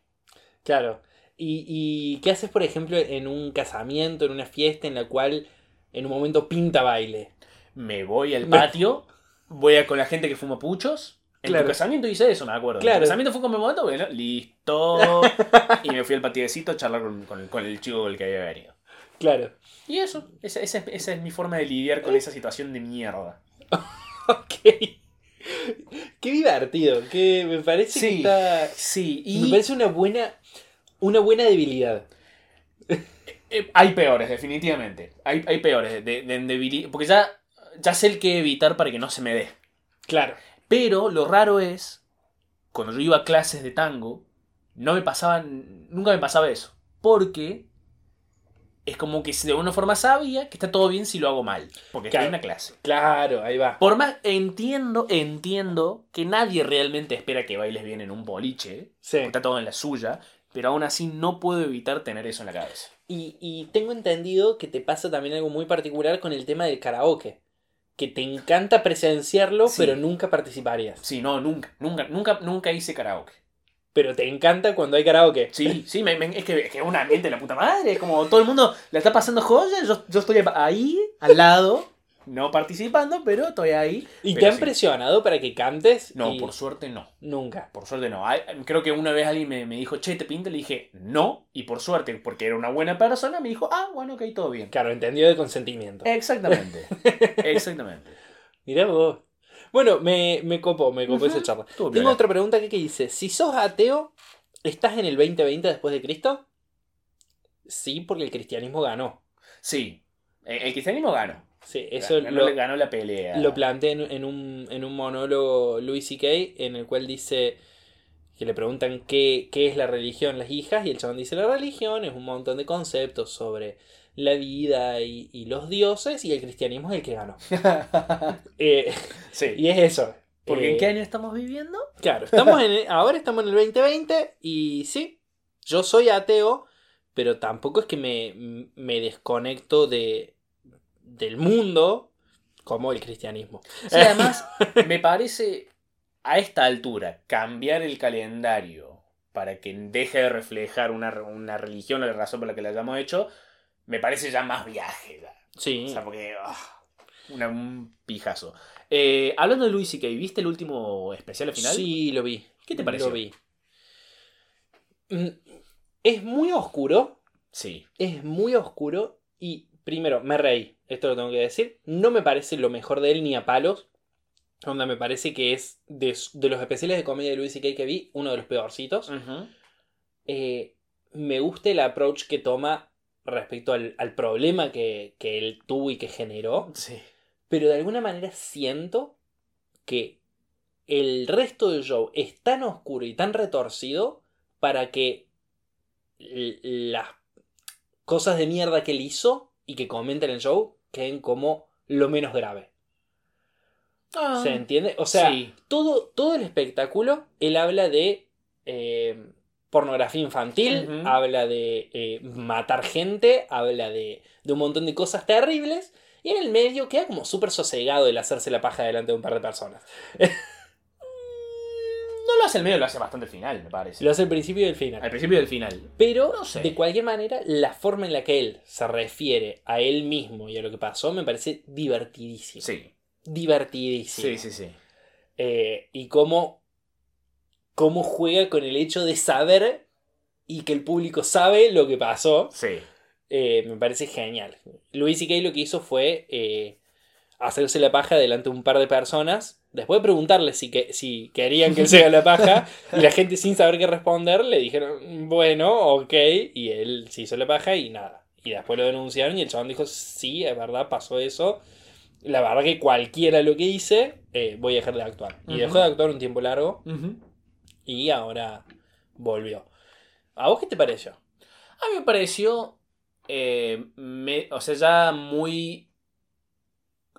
Claro. ¿Y, y qué haces, por ejemplo, en un casamiento, en una fiesta en la cual en un momento pinta baile? Me voy al patio, voy a con la gente que fuma puchos. En Claro. tu casamiento hice eso, me acuerdo. Claro. tu casamiento fue momento, bueno, listo. y me fui al patiecito a charlar con, con el, con el chico con el que había venido. Claro. Y eso, esa, esa, esa es mi forma de lidiar con esa situación de mierda. Ok. Qué divertido. Que me parece que está. Sí, Me y parece una buena. Una buena debilidad. eh, hay peores, definitivamente. Hay, hay peores, de, de- porque ya, ya sé el que evitar para que no se me dé. Claro. Pero lo raro es, cuando yo iba a clases de tango, no me pasaban, nunca me pasaba eso. Porque es como que de alguna forma sabía que está todo bien si lo hago mal. Porque estoy Claro. en una clase. Claro, ahí va. Por más, entiendo, entiendo que nadie realmente espera que bailes bien en un boliche. Sí. Está todo en la suya. Pero aún así no puedo evitar tener eso en la cabeza. Y, y tengo entendido que te pasa también algo muy particular con el tema del karaoke. Que te encanta presenciarlo, Sí. pero nunca participarías. Sí, no, nunca, nunca, nunca, nunca hice karaoke. Pero te encanta cuando hay karaoke. Sí, sí, me- me- es, que, es que es un ambiente de la puta madre. Es como todo el mundo la está pasando joya. Yo, yo estoy ahí, al lado, no participando, pero estoy ahí. ¿Y te han sí. presionado para que cantes? No, Y- por suerte no. Nunca. Por suerte no. Creo que una vez alguien me, me dijo, che, ¿te pinta? Le dije, no. Y por suerte, porque era una buena persona, me dijo, ah, bueno, ok, todo bien. Claro, entendido de consentimiento. Exactamente. Exactamente. Mirá vos. Bueno, me, me copó, me copó Ujú. esa charla. Tengo otra pregunta que, que dice: Si sos ateo, ¿estás en el 2020 después de Cristo? Sí, porque el cristianismo ganó. Sí. El, el cristianismo ganó. Sí, eso ganó, lo, ganó la pelea. lo planteé en, en un, en un monólogo Louis C.K. en el cual dice que le preguntan qué, qué es la religión, las hijas, y el chabón dice: La religión es un montón de conceptos sobre la vida y, y los dioses, y el cristianismo es el que ganó. Eh, sí. y es eso. Porque Eh, ¿en qué año estamos viviendo? Claro, estamos en, ahora estamos en el 2020 y sí, yo soy ateo, pero tampoco es que me, me desconecto de, del mundo como el cristianismo. Sí, además, me parece a esta altura cambiar el calendario para que deje de reflejar una, una religión o la razón por la que la hayamos hecho, me parece ya más viaje. ya. Sí, O sea, porque. ah, una- un pijazo. Eh, hablando de Luis C.K., ¿viste el último especial al final? sí, lo vi. ¿Qué te pareció? Lo vi. Mm, Es muy oscuro, Sí. es muy oscuro y primero, me reí, esto lo tengo que decir, no me parece lo mejor de él ni a palos. Onda, me parece que es de, de los especiales de comedia de Louis C.K. que vi, uno de los peorcitos. Eh, me gusta el approach que toma respecto al, al problema que, que él tuvo y que generó, Sí. pero de alguna manera siento que el resto del show es tan oscuro y tan retorcido para que las cosas de mierda que él hizo y que comenta en el show queden como lo menos grave. ¿Se entiende? O sea, Sí. todo, todo el espectáculo, él habla de eh, pornografía infantil, habla de eh, matar gente, habla de, de un montón de cosas terribles, y en el medio queda como súper sosegado el hacerse la paja delante de un par de personas. No lo hace el medio, lo hace bastante al final, me parece. Lo hace al principio y al final. Al principio y al final. Pero, No sé. de cualquier manera, la forma en la que él se refiere a él mismo y a lo que pasó me parece divertidísimo. Sí. Divertidísimo. Sí, sí, sí. Eh, y cómo, cómo juega con el hecho de saber y que el público sabe lo que pasó. Sí. Eh, me parece genial. Luis C.K. lo que hizo fue eh, hacerse la paja delante de un par de personas. Después de preguntarle si, que, si querían que él se haga la paja. y la gente sin saber qué responder le dijeron, bueno, ok. Y él se hizo la paja y nada. Y después lo denunciaron y el chabón dijo, sí, es verdad, pasó eso. La verdad que cualquiera lo que hice, eh, voy a dejar de actuar. Y dejó de actuar un tiempo largo y ahora volvió. ¿A vos qué te pareció? A mí me pareció. eh, me- o sea, ya muy.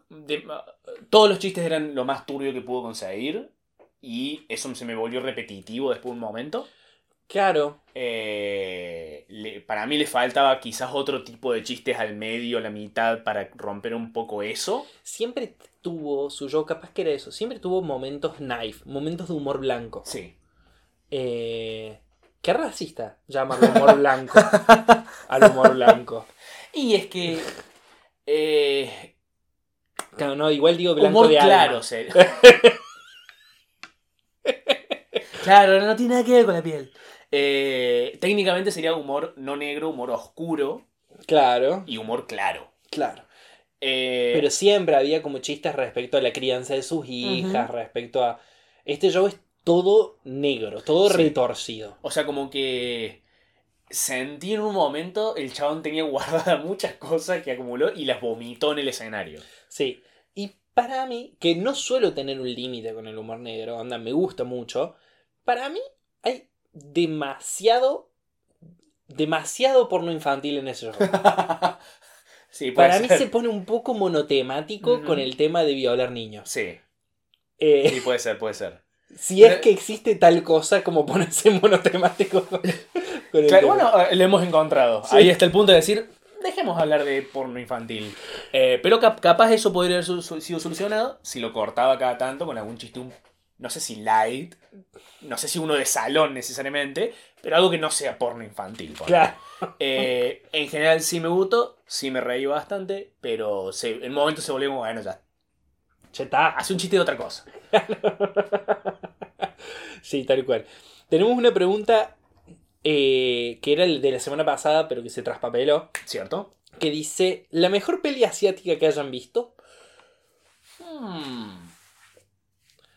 de- todos los chistes eran lo más turbio que pudo conseguir. Y eso se me volvió repetitivo después de un momento. Claro, Eh, le- para mí le faltaba quizás otro tipo de chistes al medio, a la mitad, para romper un poco eso. siempre tuvo su yo, capaz que era eso, siempre tuvo momentos knife, momentos de humor blanco. Sí. Eh, qué racista llamarlo humor blanco al humor blanco. Y es que. eh, Claro, no, igual digo blanco humor de claro, claro, no tiene nada que ver con la piel. Eh, técnicamente sería humor no negro, humor oscuro Claro, y humor claro. claro. Eh, Pero siempre había como chistes respecto a la crianza de sus hijas, respecto a... Este show es todo negro, todo Sí. retorcido. O sea, como que sentí en un momento el chabón tenía guardadas muchas cosas que acumuló y las vomitó en el escenario. Sí. Y para mí, que no suelo tener un límite con el humor negro, onda, me gusta mucho, para mí hay demasiado, demasiado porno infantil en ese show. sí, puede Para mí ser. se pone un poco monotemático con el tema de violar niños. Sí, Eh, sí, puede ser, puede ser. Si es que existe tal cosa como ponerse monotemático con, con el Claro, bueno, eh, lo hemos encontrado. Sí. Ahí está el punto de decir, dejemos hablar de porno infantil. Eh, pero cap- capaz eso podría haber su- sido solucionado si lo cortaba cada tanto con algún chiste, un- no sé si light, no sé si uno de salón necesariamente, pero algo que no sea porno infantil. Claro. Eh, en general sí me gustó, sí me reí bastante, pero se, en momentos se volvió como, bueno, ya, Ya está. hace un chiste de otra cosa. Sí, tal cual. Tenemos una pregunta eh, que era de la semana pasada, pero que se traspapeló. ¿Cierto? Que dice: ¿La mejor peli asiática que hayan visto? Hmm.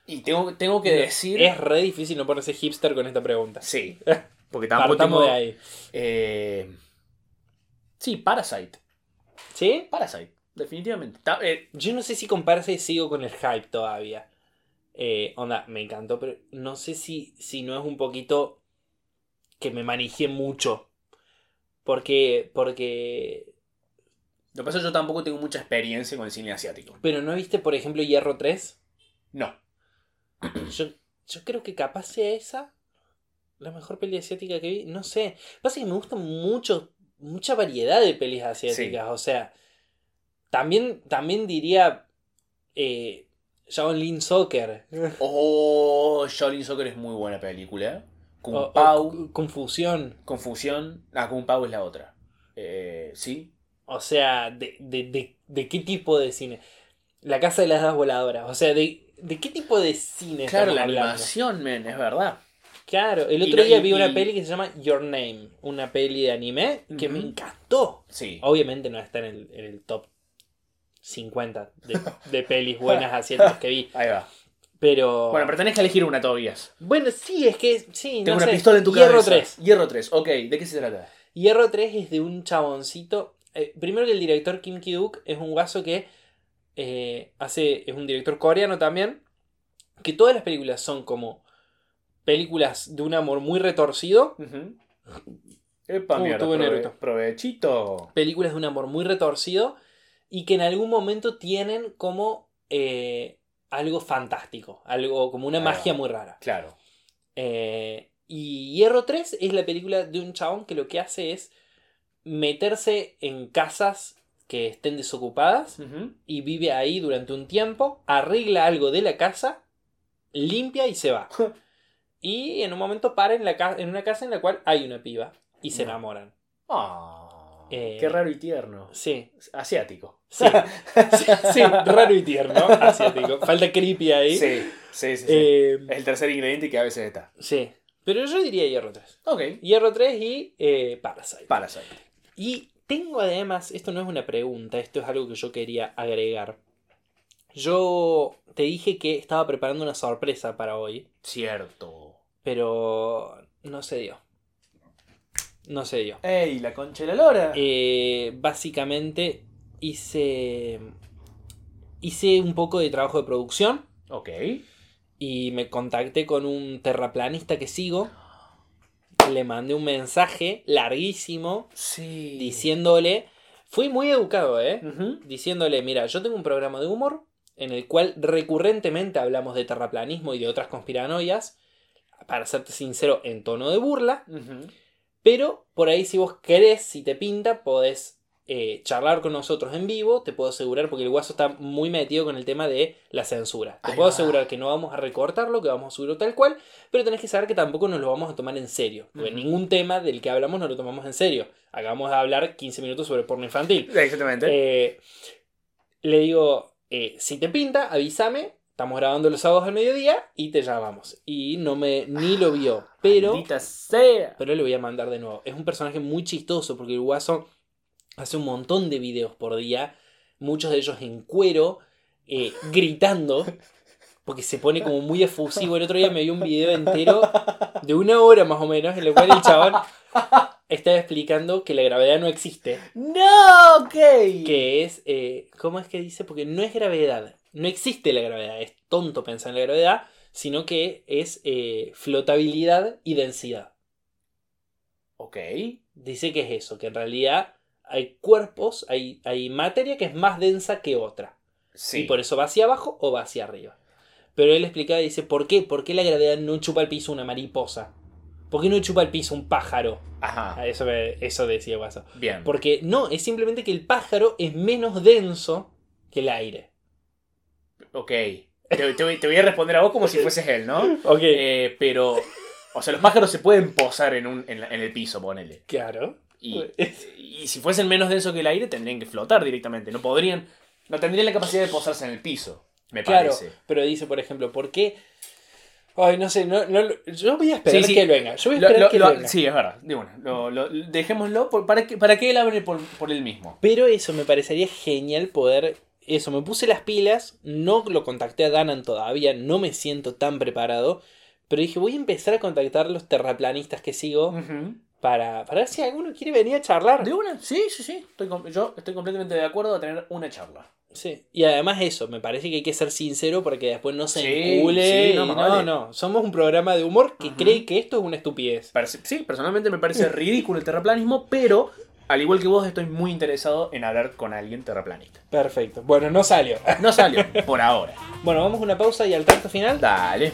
Y tengo, tengo que decir... Es re difícil no ponerse hipster con esta pregunta. Sí, porque tampoco tengo... de ahí. Eh, sí, Parasite. ¿Sí? Parasite, definitivamente. Eh, Yo no sé si con Parasite sigo con el hype todavía. Eh, onda, me encantó, pero no sé si, si no es un poquito que me manejé mucho. Porque, porque... lo que pasa es que yo tampoco tengo mucha experiencia con el cine asiático. Pero ¿no viste, por ejemplo, Hierro 3? No. Yo, yo creo que capaz sea esa la mejor peli asiática que vi. No sé. Pasa que me gusta mucho, mucha variedad de pelis asiáticas. O sea, también, también diría eh, Shaolin Soccer. Oh, Shaolin Soccer es muy buena película. Kung O- Pao, Confusión. Confusión. Ah, Kung Pao es la otra. Eh, sí. O sea, de, de, de, de qué tipo de cine? La Casa de las Dos Voladoras. O sea, de, de qué tipo de cine Claro, la hablando? animación, men, es verdad. Claro, el otro día y- vi una y- peli que se llama Your Name, una peli de anime que me encantó. Sí. Obviamente no está en el, en el top 50 de, de pelis buenas asiáticas que vi, Ahí va. pero... Bueno, pero tenés que elegir una, Tobías. Bueno, sí, es que sí, Tengo no una sé. pistola en tu Hierro cabeza. 3. Hierro 3. Ok, ¿de qué se trata? Hierro 3 es de un chaboncito. eh, primero que el director Kim Ki-duk es un guaso que eh, hace. es un director coreano también. Que todas las películas son como películas de un amor muy retorcido. Ujú. Epa, Uh, mierda, prove- provechito. películas de un amor muy retorcido y que en algún momento tienen como eh, algo fantástico, algo como una magia muy rara. Claro. Eh, y Hierro 3 es la película de un chabón que lo que hace es meterse en casas que estén desocupadas y vive ahí durante un tiempo, arregla algo de la casa, limpia y se va. Y en un momento para en, la en una casa en la cual hay una piba y se No. enamoran. Ah, Eh, qué raro y tierno. Sí, Asiático. Sí, sí, sí, raro y tierno, asiático. Falta creepy ahí. Sí, sí, sí. sí. Eh, Es el tercer ingrediente que a veces está. sí. Pero yo diría Hierro 3. Ok. Hierro 3 y eh, Parasite. Parasite. Y tengo además, esto no es una pregunta, esto es algo que yo quería agregar. Yo te dije que estaba preparando una sorpresa para hoy, Cierto. pero no se dio. No se dio. ¡Ey, la concha de la lora! Eh, básicamente hice hice un poco de trabajo de producción ok. y me contacté con un terraplanista que sigo. Le mandé un mensaje larguísimo Sí. diciéndole, fui muy educado, ¿eh? Diciéndole, mira, yo tengo un programa de humor en el cual recurrentemente hablamos de terraplanismo y de otras conspiranoias, para serte sincero, en tono de burla. Ujú. Pero por ahí si vos querés, si te pinta, podés eh, charlar con nosotros en vivo. Te puedo asegurar, porque el guaso está muy metido con el tema de la censura. Te puedo asegurar que no vamos a recortarlo, que vamos a subirlo tal cual. Pero tenés que saber que tampoco nos lo vamos a tomar en serio. Porque ningún tema del que hablamos no lo tomamos en serio. Acabamos de hablar 15 minutos sobre porno infantil. Exactamente. Eh, le digo, eh, si te pinta, avísame. Estamos grabando los sábados al mediodía y te llamamos. Y no me ni lo vio. Pero Maldita sea. pero le voy a mandar de nuevo. Es un personaje muy chistoso porque el guaso hace un montón de videos por día, muchos de ellos en cuero, eh, gritando, porque se pone como muy efusivo. El otro día me dio un video entero de una hora más o menos, en el cual el chabón estaba explicando que la gravedad no existe. No, ok. Que es, eh, ¿cómo es que dice? Porque no es gravedad, no existe la gravedad, es tonto pensar en la gravedad, sino que es eh, flotabilidad y densidad. Ok. dice que es eso, que en realidad hay cuerpos, hay, hay materia que es más densa que otra. Sí. Y por eso va hacia abajo o va hacia arriba. Pero él explicaba y dice, ¿por qué? ¿Por qué la gravedad no chupa el piso una mariposa? ¿Por qué no chupa el piso un pájaro? Ajá. Ah, Eso, eso decía Guaso. Bien. Porque no, es simplemente que el pájaro es menos denso que el aire. Ok. Te, te voy- te voy a responder a vos como si fueses él, ¿no? Ok. Eh, pero. O sea, los pájaros se pueden posar en, un, en, la- en el piso, ponele. claro. Y, y si fuesen menos denso que el aire, tendrían que flotar directamente. No podrían. No tendrían la capacidad de posarse en el piso. Me Claro, parece. pero dice, por ejemplo, ¿por qué? Ay, no sé, no, no, yo voy a esperar Sí, sí. que él venga. Yo voy a Lo- esperar lo- que lo- venga. sí, es verdad. De una. Lo- lo- dejémoslo. por- para, que, para que él hable por, por él mismo. Pero eso me parecería genial poder. Eso, me puse las pilas, no lo contacté a Danan todavía, no me siento tan preparado. Pero dije, voy a empezar a contactar a los terraplanistas que sigo para, para ver si alguno quiere venir a charlar. De una, sí, sí, sí. Estoy yo estoy completamente de acuerdo a tener una charla. Sí. Y además eso, me parece que hay que ser sincero para que después no se Sí, encule. sí, no, no, vale. no. Somos un programa de humor que cree que esto es una estupidez. Parece- sí, personalmente me parece ridículo el terraplanismo, pero al igual que vos estoy muy interesado en hablar con alguien terraplanista. Perfecto. Bueno, no salió. No salió, por ahora. Bueno, vamos a una pausa y al tracto final. Dale.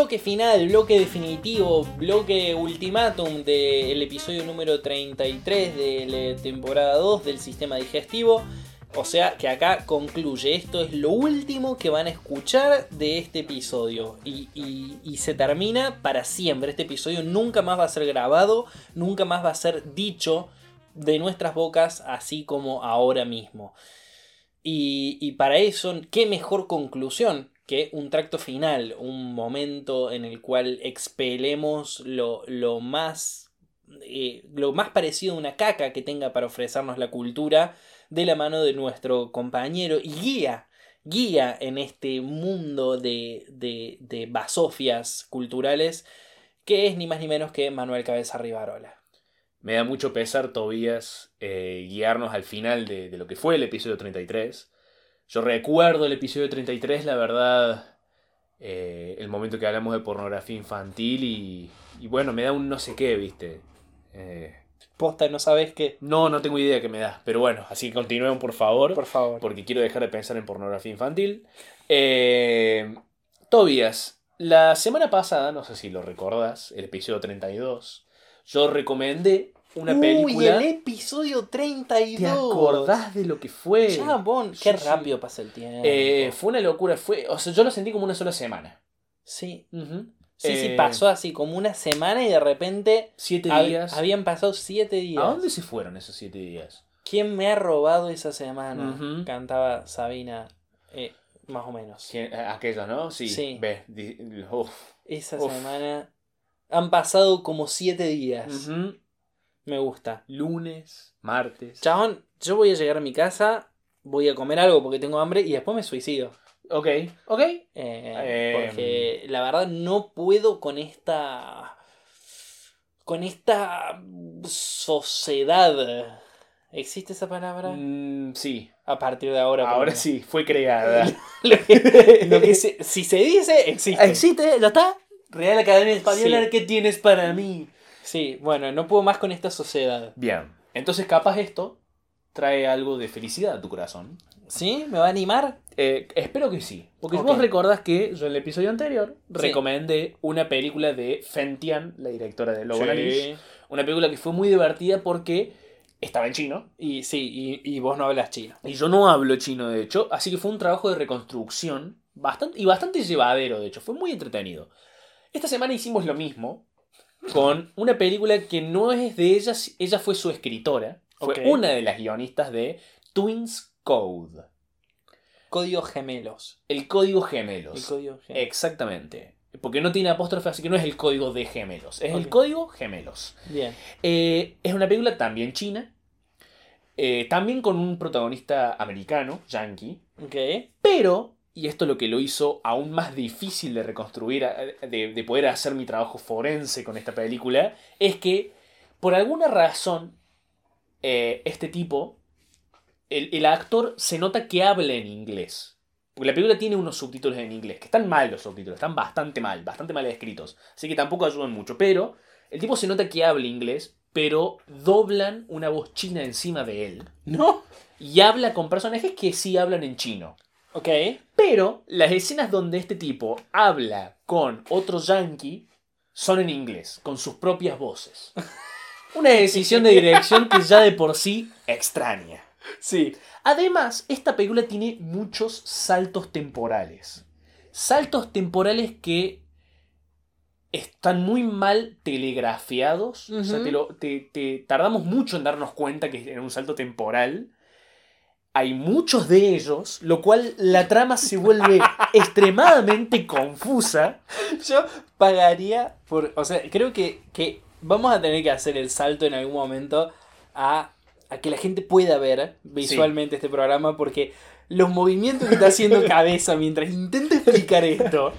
Bloque final, bloque definitivo, bloque ultimátum del episodio número 33 de la temporada 2 del sistema digestivo. O sea que acá concluye, esto es lo último que van a escuchar de este episodio. Y, se termina para siempre. Este episodio nunca más va a ser grabado, nunca más va a ser dicho de nuestras bocas así como ahora mismo. Y para eso, ¿qué mejor conclusión que un tracto final, un momento en el cual expelemos lo, lo más eh, lo más parecido a una caca que tenga para ofrecernos la cultura de la mano de nuestro compañero y guía, guía en este mundo de, de, de basofias culturales que es ni más ni menos que Manuel Cabeza Rivarola. Me da mucho pesar, Tobías, eh, guiarnos al final de, de lo que fue el episodio 33. Yo recuerdo el episodio 33, la verdad, eh, el momento que hablamos de pornografía infantil y, y bueno, me da un no sé qué, viste. Eh, Posta, no sabes qué. no, no tengo idea qué me da, pero bueno, así que continúen por favor, Por favor. porque quiero dejar de pensar en pornografía infantil. Eh, Tobías, la semana pasada, no sé si lo recordás, el episodio 32, yo recomendé una Uy, película... el episodio 32. ¿Te acordás de lo que fue? Chabón, Sí, qué sí. rápido pasa el tiempo. Eh, fue una locura, fue, o sea, yo lo sentí como una sola semana. sí, sí, sí, Eh, pasó así como una semana y de repente Siete hab- días. habían pasado siete días. ¿A dónde se fueron esos siete días? ¿Quién me ha robado esa semana? Cantaba Sabina, eh, más o menos. ¿Quién- a- Aquellos, ¿no? Sí. Sí. Ve, di- uf. Esa Uf. semana han pasado como siete días. Me gusta. Lunes, martes. Chabón, yo voy a llegar a mi casa, voy a comer algo porque tengo hambre y después me suicido. Ok, ok. Eh, Eh, porque la verdad no puedo con esta. con esta sociedad. ¿Existe esa palabra? Mm, sí, A partir de ahora. ahora menos. sí, fue creada. Lo que, lo que se- si se dice, existe. ¿Existe? ¿Ya está? Real Academia Española, Sí. ¿qué tienes para mí? Sí, bueno, no puedo más con esta sociedad. Bien, entonces capaz esto trae algo de felicidad a tu corazón. ¿Sí? ¿Me va a animar? Eh, espero que sí. Porque vos recordás que yo en el episodio anterior Sí. recomendé una película de Fentian, la directora de Lobo Sí. Nariz. Una película que fue muy divertida porque estaba en chino. Y sí, y, y vos no hablas chino. Y yo no hablo chino, de hecho. Así que fue un trabajo de reconstrucción bastante, y bastante llevadero, de hecho. Fue muy entretenido. Esta semana hicimos lo mismo con una película que no es de ella, ella fue su escritora. Fue una de las guionistas de Twins Code. Códigos gemelos. El código gemelos. El código gemelos. Exactamente. Porque no tiene apóstrofe, así que no es el código de gemelos. Es el código gemelos. Bien. Eh, es una película también china. eh, también con un protagonista americano, yankee. Ok. Pero, y esto es lo que lo hizo aún más difícil de reconstruir, de, de poder hacer mi trabajo forense con esta película, es que por alguna razón eh, este tipo, el, el actor se nota que habla en inglés. Porque la película tiene unos subtítulos en inglés, que están mal los subtítulos, están bastante mal, bastante mal escritos. Así que tampoco ayudan mucho. Pero el tipo se nota que habla inglés, pero doblan una voz china encima de él. ¿No? Y habla con personajes que sí hablan en chino. Ok. Pero las escenas donde este tipo habla con otro yankee son en inglés, con sus propias voces. Una decisión de dirección que ya de por sí extraña. Sí. Además, esta película tiene muchos saltos temporales. Saltos temporales que están muy mal telegrafiados. O sea, Ujú. te lo- te- te- tardamos mucho en darnos cuenta que era un salto temporal. Hay muchos de ellos, lo cual la trama se vuelve extremadamente confusa. Yo pagaría por. O sea, creo que, que vamos a tener que hacer el salto en algún momento a, a que la gente pueda ver visualmente este programa porque los movimientos que está haciendo cabeza mientras intenta explicar esto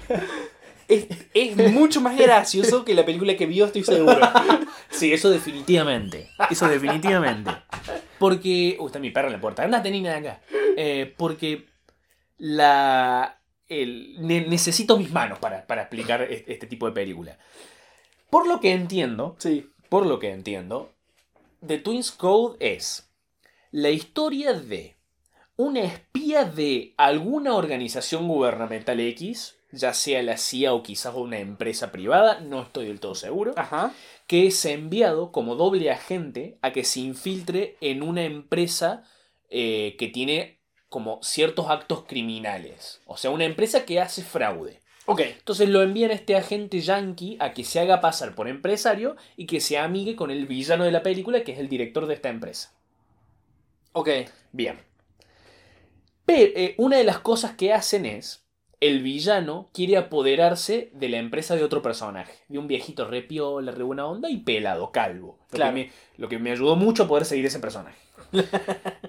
es, es mucho más gracioso que la película que vio, estoy seguro. Sí, eso definitivamente. Eso definitivamente. Porque. Uy, está mi perro en la puerta. Andate, nina, de acá. Eh, porque. La. el- ne- necesito mis manos para, para explicar es- este tipo de película. Por lo que entiendo. Sí. Por lo que entiendo. The Twins Code es. La historia de. Una espía de alguna organización gubernamental X. Ya sea la CIA o quizás una empresa privada. No estoy del todo seguro Ajá. que es enviado como doble agente a que se infiltre en una empresa eh, que tiene como ciertos actos criminales. O sea, una empresa que hace fraude. Ok. Entonces lo envían a este agente yankee a que se haga pasar por empresario y que se amigue con el villano de la película, que es el director de esta empresa. Ok. Bien. Pero eh, una de las cosas que hacen es el villano quiere apoderarse de la empresa de otro personaje, de un viejito re piola, re buena onda y pelado, calvo. Lo, Claro. que, me, lo que me ayudó mucho a poder seguir ese personaje.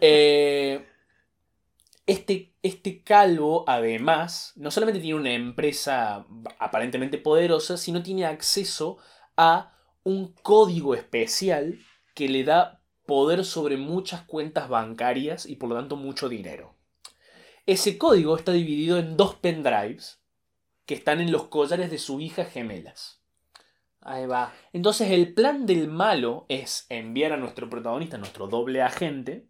Eh, este, este calvo, además, no solamente tiene una empresa aparentemente poderosa, sino tiene acceso a un código especial que le da poder sobre muchas cuentas bancarias y por lo tanto mucho dinero. Ese código está dividido en dos pendrives que están en los collares de su hija gemelas. Ahí va. Entonces el plan del malo es enviar a nuestro protagonista, nuestro doble agente,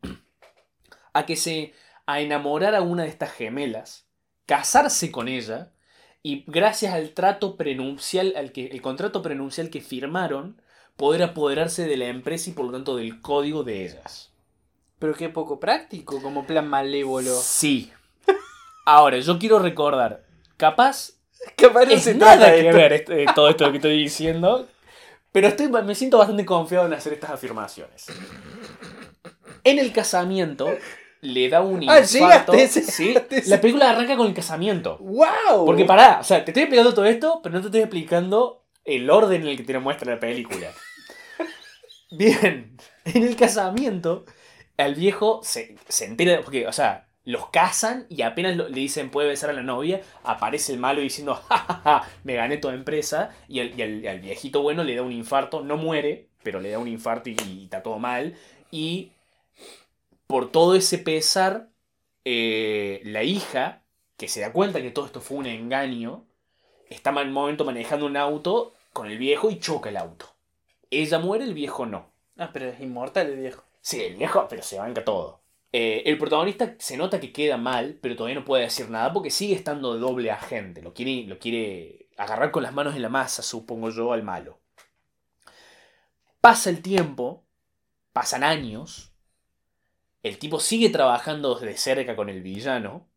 a que se a enamorar a una de estas gemelas, casarse con ella y gracias al trato prenupcial, al que el contrato prenupcial que firmaron, poder apoderarse de la empresa y por lo tanto del código de ellas. Pero qué poco práctico como plan malévolo. Sí. Ahora, yo quiero recordar, capaz Capaz no es se nada trata que esto. ver este- todo esto que estoy diciendo, pero estoy, me siento bastante confiado en hacer estas afirmaciones. En el casamiento le da un Ah, infarto. llegaste, ¿sí? llegaste, sí. La película arranca con el casamiento. ¡Wow! Porque pará, o sea, te estoy explicando todo esto, pero no te estoy explicando el orden en el que te lo muestra la película. Bien, en el casamiento, al viejo se, se entera, porque, o sea, los casan y apenas le dicen puede besar a la novia, aparece el malo diciendo, ja, ja, ja, me gané toda empresa, y, al, y al- al viejito bueno le da un infarto, no muere, pero le da un infarto y, y está todo mal, y por todo ese pesar, eh, la hija, que se da cuenta que todo esto fue un engaño, está en un momento manejando un auto con el viejo y choca el auto. Ella muere, el viejo no. Ah, pero es inmortal el viejo. Sí, el viejo, pero se banca todo. Eh, el protagonista se nota que queda mal, pero todavía no puede decir nada porque sigue estando de doble agente. Lo quiere, lo quiere agarrar con las manos en la masa, supongo yo, al malo. Pasa el tiempo, pasan años, el tipo sigue trabajando de cerca con el villano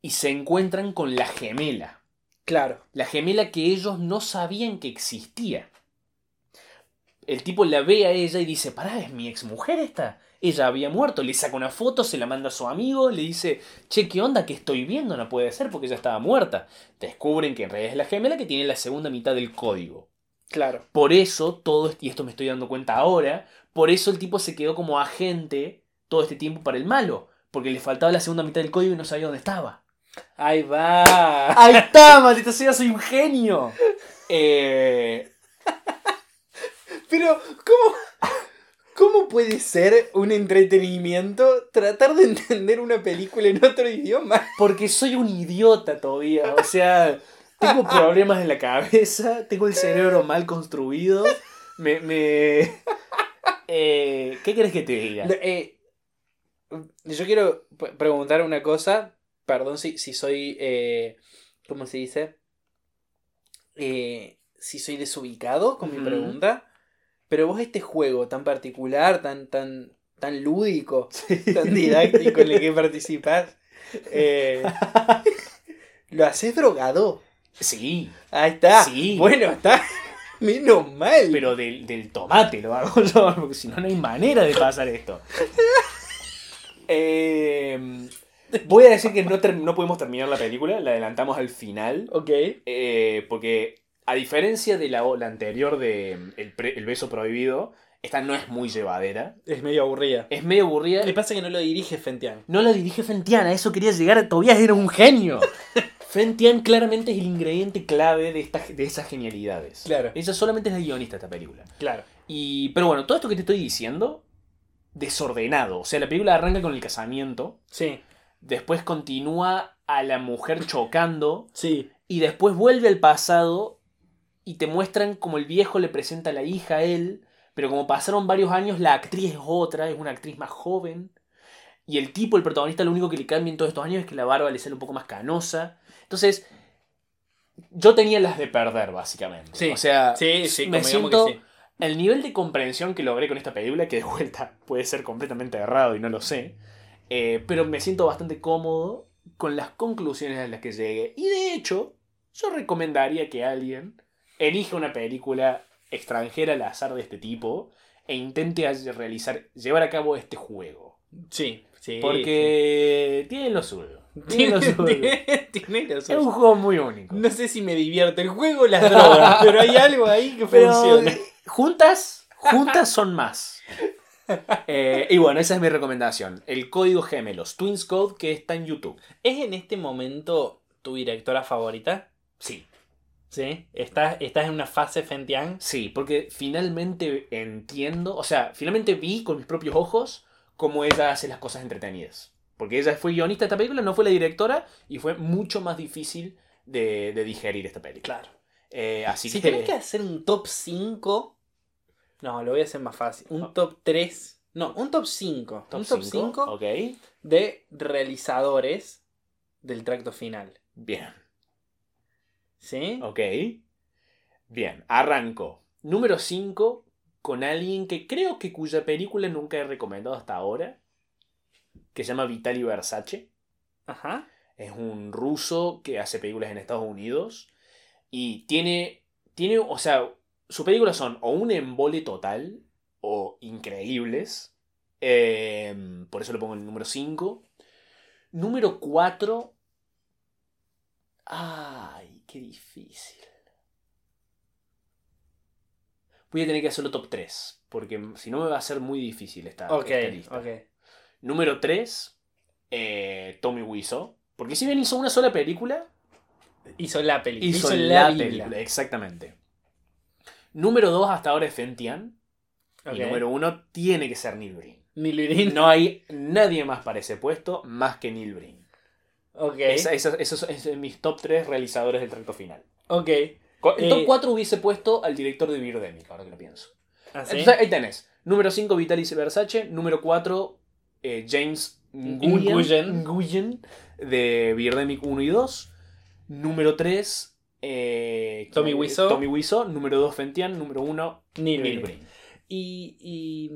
y se encuentran con la gemela. Claro. La gemela que ellos no sabían que existía. El tipo la ve a ella y dice, pará, es mi exmujer esta. Ella había muerto, le saca una foto, se la manda a su amigo, le dice, che, ¿qué onda? ¿Qué estoy viendo? No puede ser porque ella estaba muerta. Descubren que en realidad es la gemela que tiene la segunda mitad del código. Claro. Por eso, todo, y esto me estoy dando cuenta ahora, por eso el tipo se quedó como agente todo este tiempo para el malo. Porque le faltaba la segunda mitad del código y no sabía dónde estaba. Ahí va. ¡Ahí está, maldita sea, soy un genio! Eh, Pero, ¿cómo, ¿cómo puede ser un entretenimiento tratar de entender una película en otro idioma? porque soy un idiota todavía. O sea, tengo problemas en la cabeza, tengo el cerebro mal construido. Me. me... Eh, ¿Qué querés que te diga? Eh, yo quiero preguntar una cosa. Perdón si, si soy. eh, ¿Cómo se dice? Eh, si soy desubicado con mi pregunta. Pero vos, este juego tan particular, tan, tan, tan lúdico, tan didáctico en el que participás, eh, lo haces drogado. Sí, Ahí está. Sí. Bueno, está. Menos mal. pero del, del tomate lo hago yo, porque si no, no hay manera de pasar esto. Eh, voy a decir que no, no pudimos terminar la película, la adelantamos al final. Ok. Eh, porque a diferencia de la, la anterior de mm, el, pre- el beso prohibido, esta no es muy llevadera. Es medio aburrida. Es medio aburrida. Le pasa que no lo dirige Fentian. No la dirige Fentian, a eso quería llegar. Tobias era un genio. Fentian claramente es el ingrediente clave de, de esas genialidades. Claro. Ella solamente es la guionista de esta película. Claro. Y, pero bueno, todo esto que te estoy diciendo, desordenado. O sea, la película arranca con el casamiento, Sí. después continúa a la mujer chocando, Sí. y después vuelve al pasado y te muestran como el viejo le presenta a la hija a él, pero como pasaron varios años, la actriz es otra, es una actriz más joven. Y el tipo, el protagonista, lo único que le cambia en todos estos años es que la barba le sale un poco más canosa. Entonces, yo tenía las de perder, básicamente. Sí. O sea, Sí, sí, me siento... que sí. El nivel de comprensión que logré con esta película, que de vuelta puede ser completamente errado y no lo sé, eh, pero me siento bastante cómodo con las conclusiones a las que llegué. Y de hecho, yo recomendaría que alguien elija una película extranjera al azar de este tipo e intente realizar, llevar a cabo este juego. Sí. Sí. Porque tiene lo suyo. Tiene lo tiene- tiene lo Es suyo. un juego muy único. No sé si me divierte el juego o las drogas, pero hay algo ahí que Pero funciona. juntas, juntas son más. Eh, y bueno, esa es mi recomendación. El código gemelos, Twins Code, que está en YouTube. ¿Es en este momento tu directora favorita? Sí, ¿Sí? ¿Estás, estás en una fase Fentian? sí, porque finalmente entiendo, o sea, finalmente vi con mis propios ojos cómo ella hace las cosas entretenidas. Porque ella fue guionista de esta película, no fue la directora, y fue mucho más difícil de, de digerir esta película. Claro. Eh, así Si que... tenés que hacer un top 5. No, lo voy a hacer más fácil. Un top 3. No, un top 5. un top 5 Ok, de realizadores del tracto final. bien. ¿Sí? Ok. Bien, arranco. Número 5 con alguien que creo que cuya película nunca he recomendado hasta ahora. Que se llama Vitaly Versace. Ajá. Es un ruso que hace películas en Estados Unidos. Y tiene. Tiene. O sea, sus películas son o un embole total. O increíbles. Eh, por eso lo pongo en el número 5. Número 4. Ay, qué difícil. Voy a tener que hacerlo top 3. Porque si no me va a ser muy difícil esta, Ok, esta lista. ok. Número 3, Tommy Wiseau. Porque si bien hizo una sola película, Hizo la película. hizo, la, película. Exactamente. Número 2 hasta ahora es Fentian. Y número 1 tiene que ser Neil Breen. Neil Breen. No hay nadie más para ese puesto más que Neil Breen. Ok. Esa- esa- esos son mis top 3 realizadores del tracto final. Ok. Co- En Eh, top 4 hubiese puesto al director de Birdemic, ahora que lo pienso. ¿Así? Entonces ahí tenés. Número 5, Vitalis Versace. Número 4, James Nguyen, Nguyen. Nguyen, de Birdemic 1 y 2. Número 3, Tommy Wiseau. Tommy Wiseau. Número 2, Fentian. Número 1, Neil Neil Breen. Breen. Y, y,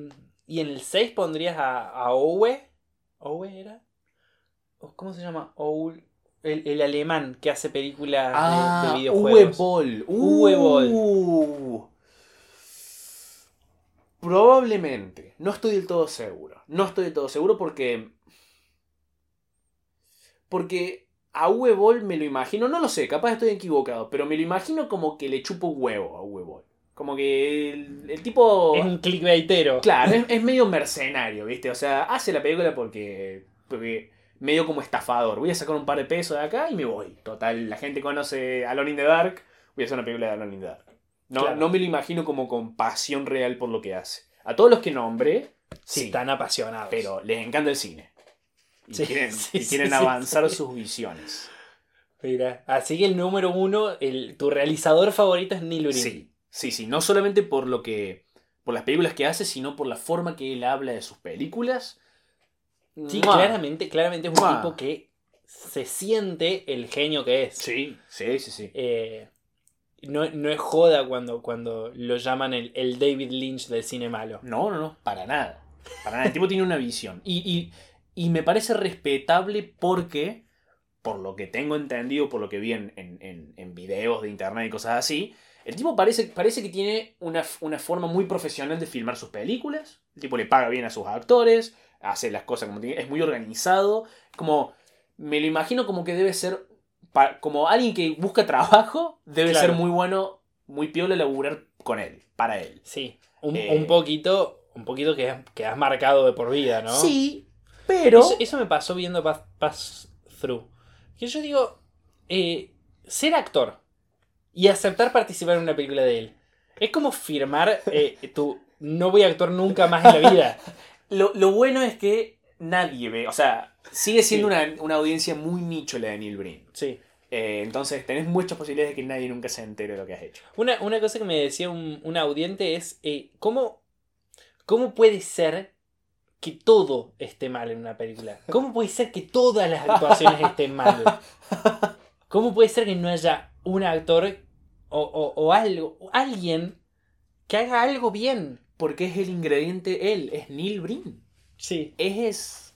y en el 6 pondrías a, a Owe. ¿Owe era? ¿O ¿Cómo se llama? Owl. El, el alemán que hace películas de- de, Ah, Uwe videojuegos. Boll. Uwe Boll. Uh. Probablemente. No estoy del todo seguro. No estoy del todo seguro porque. Porque a Uwe Boll me lo imagino. No lo sé, capaz estoy equivocado. Pero me lo imagino como que le chupo huevo a Uwe Boll. Como que el, el tipo. Es un clickbaitero. Claro, es, es medio mercenario, ¿viste? O sea, hace la película porque. Porque medio como estafador. Voy a sacar un par de pesos de acá y me voy. Total, la gente conoce Alone in the Dark. Voy a hacer una película de Alone in the Dark. No, Claro. no me lo imagino como con pasión real por lo que hace. A todos los que nombré, Sí, sí, están apasionados. pero les encanta el cine. Y Sí, quieren, sí, y quieren sí, sí, avanzar sus visiones. Mira, así que el número uno, el, tu realizador favorito es Neil Breen. Sí, sí, sí. No solamente por lo que. por las películas que hace, sino por la forma que él habla de sus películas. Sí, ¡Mua! claramente, claramente es un Mua. tipo que se siente el genio que es. Sí, sí, sí, sí. Eh, no, no es joda cuando, cuando lo llaman el, el David Lynch del cine malo. No, no, no, para nada. Para nada. El tipo tiene una visión. Y, y- y me parece respetable porque, por lo que tengo entendido, por lo que vi en, en- en- en videos de internet y cosas así, el tipo parece, parece que tiene una, una forma muy profesional de filmar sus películas. El tipo le paga bien a sus actores, hace las cosas como tiene, es muy organizado. Como, me lo imagino como que debe ser, como alguien que busca trabajo, debe Claro. ser muy bueno, muy piola laburar con él, para él. Sí, un, Eh. un poquito, un poquito que, has- que has marcado de por vida, ¿no? Sí, pero... Eso, eso me pasó viendo Pass, Pass Through. Que yo digo, eh, ser actor y aceptar participar en una película de él. Es como firmar eh, tu no voy a actuar nunca más en la vida. Lo, lo bueno es que nadie ve, o sea, sigue siendo Sí. una, una audiencia muy nicho la de Neil Breen. Sí. Eh, entonces tenés muchas posibilidades de que nadie nunca se entere de lo que has hecho. Una, una cosa que me decía un, un audiente es, eh, ¿cómo, ¿cómo puede ser que todo esté mal en una película? ¿Cómo puede ser que todas las actuaciones estén mal? ¿Cómo puede ser que no haya un actor o, o- o algo, alguien que haga algo bien? Porque es el ingrediente él, es Neil Breen. Sí. Es...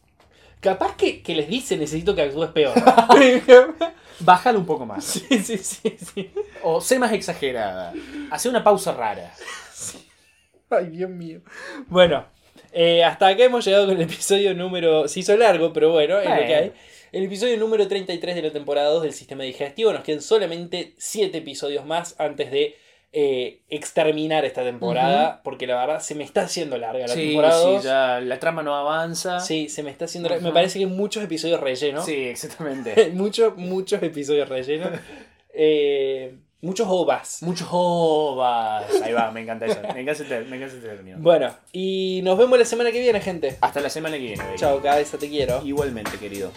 Capaz que, que les dice necesito que actúes peor. Bájalo un poco más. sí, sí, sí, sí. O sé más exagerada. Hace una pausa rara. Ay, Dios mío. Bueno, Eh, hasta acá hemos llegado con el episodio número. Se hizo largo, pero bueno, es lo que hay. El episodio número 33 de la temporada 2 del sistema digestivo. Nos quedan solamente 7 episodios más antes de eh, exterminar esta temporada. Porque la verdad se me está haciendo larga la Sí, temporada sí, 2. ya la trama no avanza. Sí, se me está haciendo. Ajá. Me parece que hay muchos episodios rellenos. Sí, exactamente. muchos, muchos episodios rellenos. Eh, muchos ovas. Muchos ovas. Ahí va, me encanta eso. Me encanta ese, me encanta término. Bueno, y nos vemos la semana que viene, gente. Hasta la semana que viene. baby. Chao, cabeza, te quiero. Igualmente, querido.